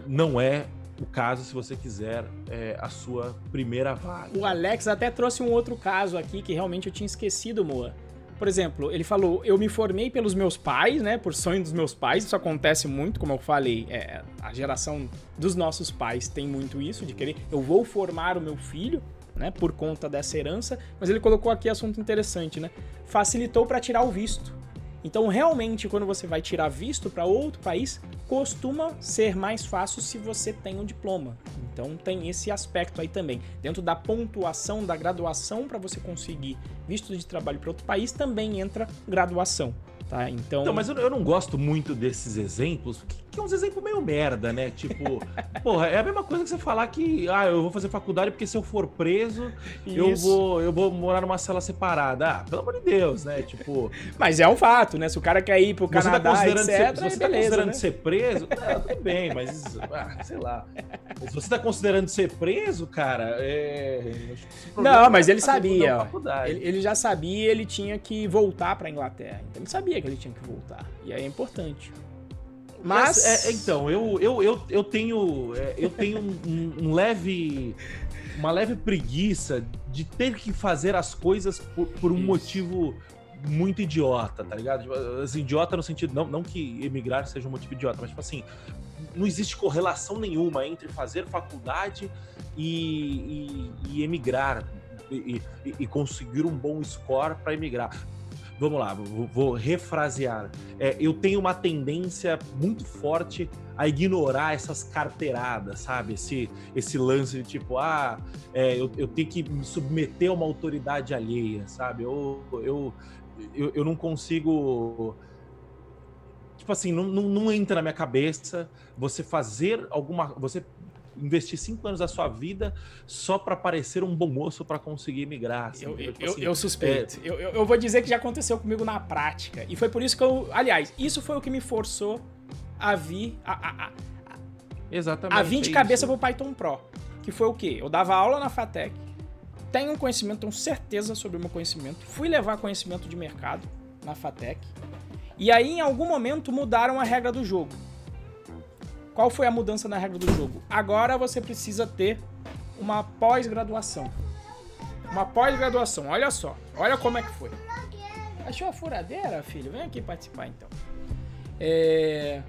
Não é o caso se você quiser é, a sua primeira vaga. O Alex até trouxe um outro caso aqui que realmente eu tinha esquecido, Moa por exemplo, ele falou: eu me formei pelos meus pais, né? Por sonho dos meus pais. Isso acontece muito, como eu falei. É, a geração dos nossos pais tem muito isso, de querer. Eu vou formar o meu filho, né? Por conta dessa herança. Mas ele colocou aqui assunto interessante, né? Facilitou para tirar o visto. Então, realmente, quando você vai tirar visto para outro país, costuma ser mais fácil se você tem um diploma. Então, tem esse aspecto aí também. Dentro da pontuação da graduação para você conseguir visto de trabalho para outro país, também entra graduação. Tá? Então... Não, mas eu, eu não gosto muito desses exemplos, que é uns exemplos meio merda, né? Tipo, porra, é a mesma coisa que você falar que, ah, eu vou fazer faculdade porque se eu for preso, eu vou, eu vou morar numa cela separada. Ah, pelo amor de Deus, né? Tipo... Mas é um fato, né? Se o cara quer ir pro Canadá, tá considerando etc, ser, se você tá beleza, considerando né? ser preso, é, tudo bem, mas, ah, sei lá. Se você tá considerando ser preso, cara, é... Não, mas ele tá sabia, ele, ele já sabia, ele tinha que voltar pra Inglaterra. Então ele sabia que ele tinha que voltar. E aí é importante. Mas. É, é, então, eu, eu, eu, eu tenho. É, eu tenho um, um, leve. Uma leve preguiça de ter que fazer as coisas por, por um Isso. motivo muito idiota, tá ligado? Tipo, assim, idiota no sentido. Não, não que emigrar seja um motivo idiota, mas tipo assim. Não existe correlação nenhuma entre fazer faculdade e, e, e emigrar. E, e, conseguir um bom score para emigrar vamos lá, vou, vou refrasear. É, eu tenho uma tendência muito forte a ignorar essas carteiradas, sabe? Esse, esse lance de tipo, ah, é, eu, eu tenho que me submeter a uma autoridade alheia, sabe? Eu, eu, eu, eu não consigo tipo assim, não, não, não, entra na minha cabeça você fazer alguma. Você investir cinco anos da sua vida só para parecer um bom moço para conseguir migrar. Assim, eu, tipo eu, assim, eu, suspeito. É... Eu, eu, vou dizer que já aconteceu comigo na prática. E foi por isso que eu. Aliás, isso foi o que me forçou a vir. A, a, a, Exatamente. A vir de é cabeça isso. pro Python Pro. Que foi o quê? Eu dava aula na FATEC, tenho um conhecimento, tenho certeza sobre o meu conhecimento, fui levar conhecimento de mercado na FATEC. E aí, em algum momento, mudaram a regra do jogo. Qual foi a mudança na regra do jogo? Agora você precisa ter uma pós-graduação. Uma pós-graduação, olha só. Olha como é que foi. Achou a furadeira, filho? Vem aqui participar então. É...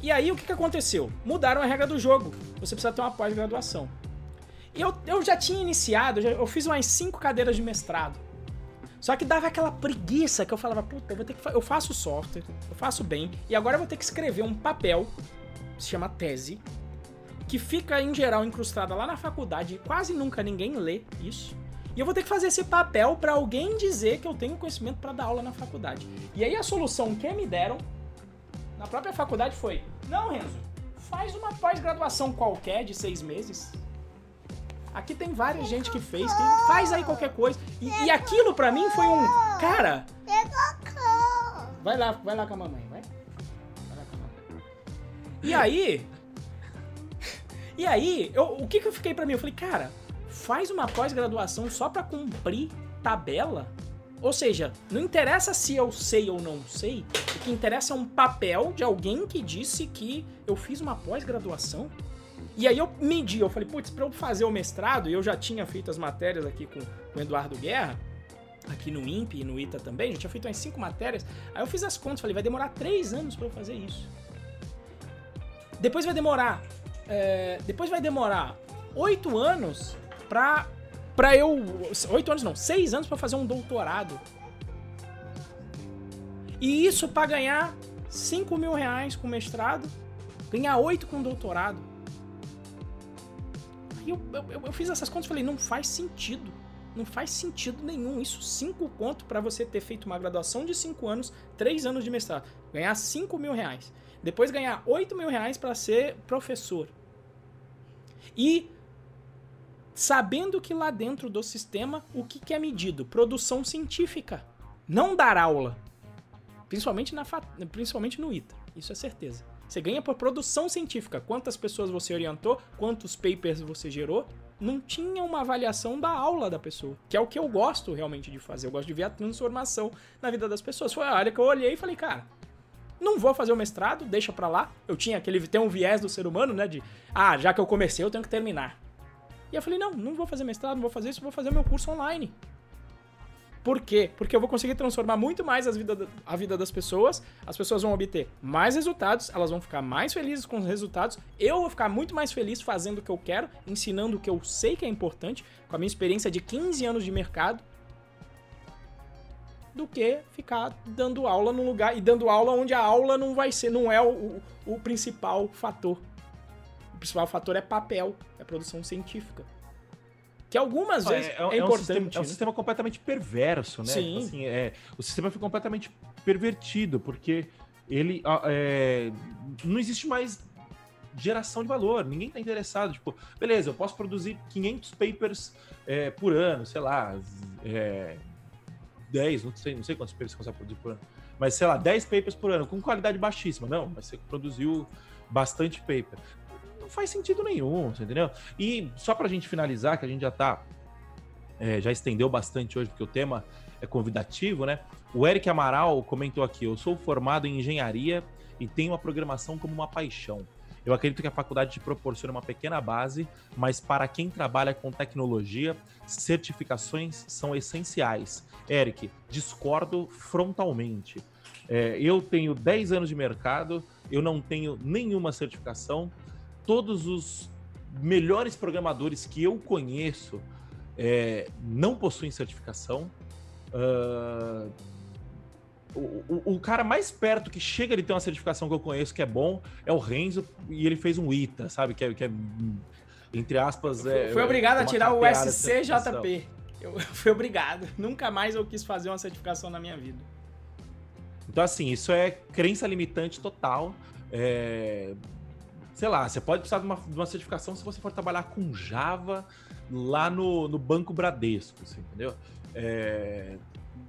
E aí, o que, aconteceu? Mudaram a regra do jogo. Você precisa ter uma pós-graduação. E eu, eu já tinha iniciado, eu, já, eu fiz umas cinco cadeiras de mestrado. Só que dava aquela preguiça que eu falava, puta, eu vou ter que eu faço software, eu faço bem, e agora eu vou ter que escrever um papel, se chama tese, que fica em geral incrustada lá na faculdade, quase nunca ninguém lê isso. E eu vou ter que fazer esse papel para alguém dizer que eu tenho conhecimento para dar aula na faculdade. E aí a solução que me deram na própria faculdade foi: não, Renzo, faz uma pós-graduação qualquer de seis meses. Aqui tem várias gente que fez, tem, faz aí qualquer coisa. E, e aquilo para mim foi um, cara. Vai lá, vai lá com a mamãe, vai. Vai E aí, e aí, eu, o que que eu fiquei para mim? Eu falei, cara, faz uma pós-graduação só para cumprir tabela? Ou seja, não interessa se eu sei ou não sei, o que interessa é um papel de alguém que disse que eu fiz uma pós-graduação. E aí eu medi, eu falei, putz, pra eu fazer o mestrado, e eu já tinha feito as matérias aqui com, o Eduardo Guerra, aqui no INPE e no ITA também, já tinha feito umas cinco matérias. Aí eu fiz as contas, falei, vai demorar três anos para eu fazer isso. Depois vai demorar. É, depois vai demorar oito anos pra pra eu. Oito anos não, seis anos para fazer um doutorado. E isso para ganhar 5 mil reais com mestrado, ganhar 8 com doutorado. Eu, eu, eu fiz essas contas e falei, não faz sentido. Não faz sentido nenhum. Isso, 5 conto para você ter feito uma graduação de 5 anos, 3 anos de mestrado. Ganhar 5 mil reais. Depois ganhar 8 mil reais para ser professor. E sabendo que lá dentro do sistema o que, que é medido? Produção científica. Não dar aula. Principalmente, na, principalmente no ITA. Isso é certeza. Você ganha por produção científica. Quantas pessoas você orientou, quantos papers você gerou. Não tinha uma avaliação da aula da pessoa. Que é o que eu gosto realmente de fazer. Eu gosto de ver a transformação na vida das pessoas. Foi a área que eu olhei e falei, cara, não vou fazer o mestrado, deixa pra lá. Eu tinha aquele. Tem um viés do ser humano, né? De, ah, já que eu comecei, eu tenho que terminar. E eu falei, não, não vou fazer mestrado, não vou fazer isso, vou fazer meu curso online. Por quê? Porque eu vou conseguir transformar muito mais as vida, a vida das pessoas, as pessoas vão obter mais resultados, elas vão ficar mais felizes com os resultados, eu vou ficar muito mais feliz fazendo o que eu quero, ensinando o que eu sei que é importante, com a minha experiência de 15 anos de mercado, do que ficar dando aula no lugar e dando aula onde a aula não vai ser, não é o, o, o principal fator principal fator é papel, é produção científica. Que algumas vezes é, é, é, é importante. Um sistema, é um né? sistema completamente perverso, né? Sim. Assim, é, o sistema foi completamente pervertido, porque ele é, não existe mais geração de valor, ninguém está interessado. Tipo, beleza, eu posso produzir 500 papers é, por ano, sei lá, é, 10, não sei, não sei quantos papers você consegue produzir por ano, mas sei lá, 10 papers por ano, com qualidade baixíssima. Não, mas você produziu bastante paper não faz sentido nenhum, entendeu? E só pra gente finalizar, que a gente já tá. É, já estendeu bastante hoje, porque o tema é convidativo, né? O Eric Amaral comentou aqui: eu sou formado em engenharia e tenho a programação como uma paixão. Eu acredito que a faculdade te proporciona uma pequena base, mas para quem trabalha com tecnologia, certificações são essenciais. Eric, discordo frontalmente. É, eu tenho 10 anos de mercado, eu não tenho nenhuma certificação, todos os melhores programadores que eu conheço é, não possuem certificação. Uh, o, o, o, cara mais perto que chega de ter uma certificação que eu conheço que é bom é o Renzo e ele fez um ITA, sabe? Que é, que é entre aspas. É, foi obrigado a tirar o SCJP. Eu fui obrigado. Nunca mais eu quis fazer uma certificação na minha vida. Então, assim, isso é crença limitante total. É, sei lá, você pode precisar de uma, de uma certificação se você for trabalhar com Java lá no, no Banco Bradesco, entendeu? É,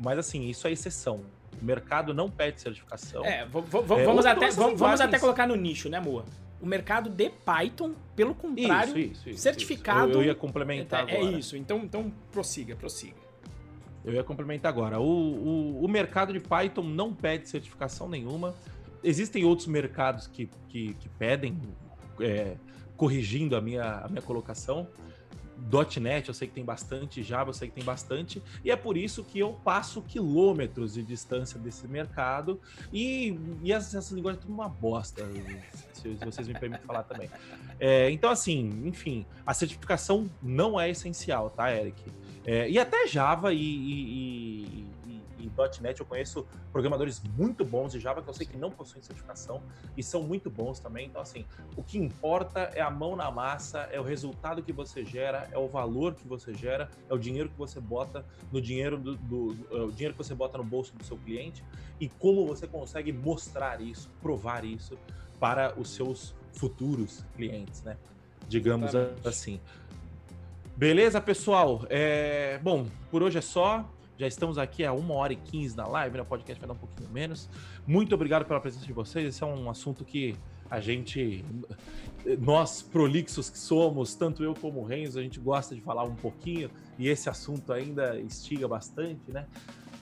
mas assim, isso é exceção. O mercado não pede certificação. É, vamos, é, até, vamos, vamos até colocar no nicho, né, Moa? O mercado de Python, pelo contrário, isso, isso, isso, certificado. Eu, eu, ia complementar é, agora. É isso, então, então prossiga, prossiga. Eu ia complementar agora. O, o, o mercado de Python não pede certificação nenhuma existem outros mercados que, que, que pedem, é, corrigindo a minha, a minha colocação, .NET, eu sei que tem bastante, Java, eu sei que tem bastante, e é por isso que eu passo quilômetros de distância desse mercado, e, e essas, linguagens são uma bosta, se, vocês me permitem falar também. É, então, assim, enfim, a certificação não é essencial, tá, Eric? É, e até Java e, e .NET eu conheço programadores muito bons de Java que eu sei que não possuem certificação e são muito bons também. Então, assim, o que importa é a mão na massa, é o resultado que você gera, é o valor que você gera, é o dinheiro que você bota no dinheiro do, do, do é o dinheiro que você bota no bolso do seu cliente e como você consegue mostrar isso, provar isso para os seus futuros clientes, né? Digamos Exatamente. assim. Beleza, pessoal? É... Bom, por hoje é só. Já estamos aqui a 1 hora e 15 na live, né? O podcast vai dar um pouquinho menos. Muito obrigado pela presença de vocês. Esse é um assunto que a gente, nós prolixos que somos, tanto eu como o Renzo, a gente gosta de falar um pouquinho e esse assunto ainda estiga bastante, né?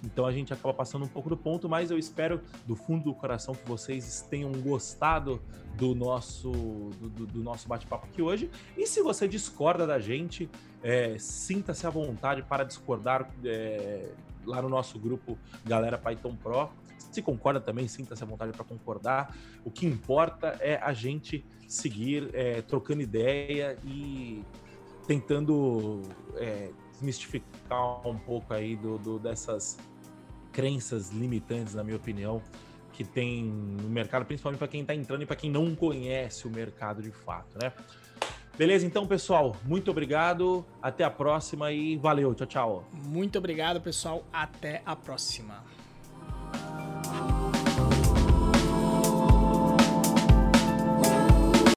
Então a gente acaba passando um pouco do ponto, mas eu espero do fundo do coração que vocês tenham gostado do nosso, do, do nosso bate-papo aqui hoje. E se você discorda da gente, é, sinta-se à vontade para discordar é, lá no nosso grupo Galera Python Pro. Se concorda também, sinta-se à vontade para concordar. O que importa é a gente seguir é, trocando ideia e tentando é, desmistificar um pouco aí do, do, dessas crenças limitantes, na minha opinião, que tem no mercado, principalmente para quem está entrando e para quem não conhece o mercado de fato, né? Beleza, então, pessoal, muito obrigado. Até a próxima e valeu. Tchau, tchau. Muito obrigado, pessoal. Até a próxima.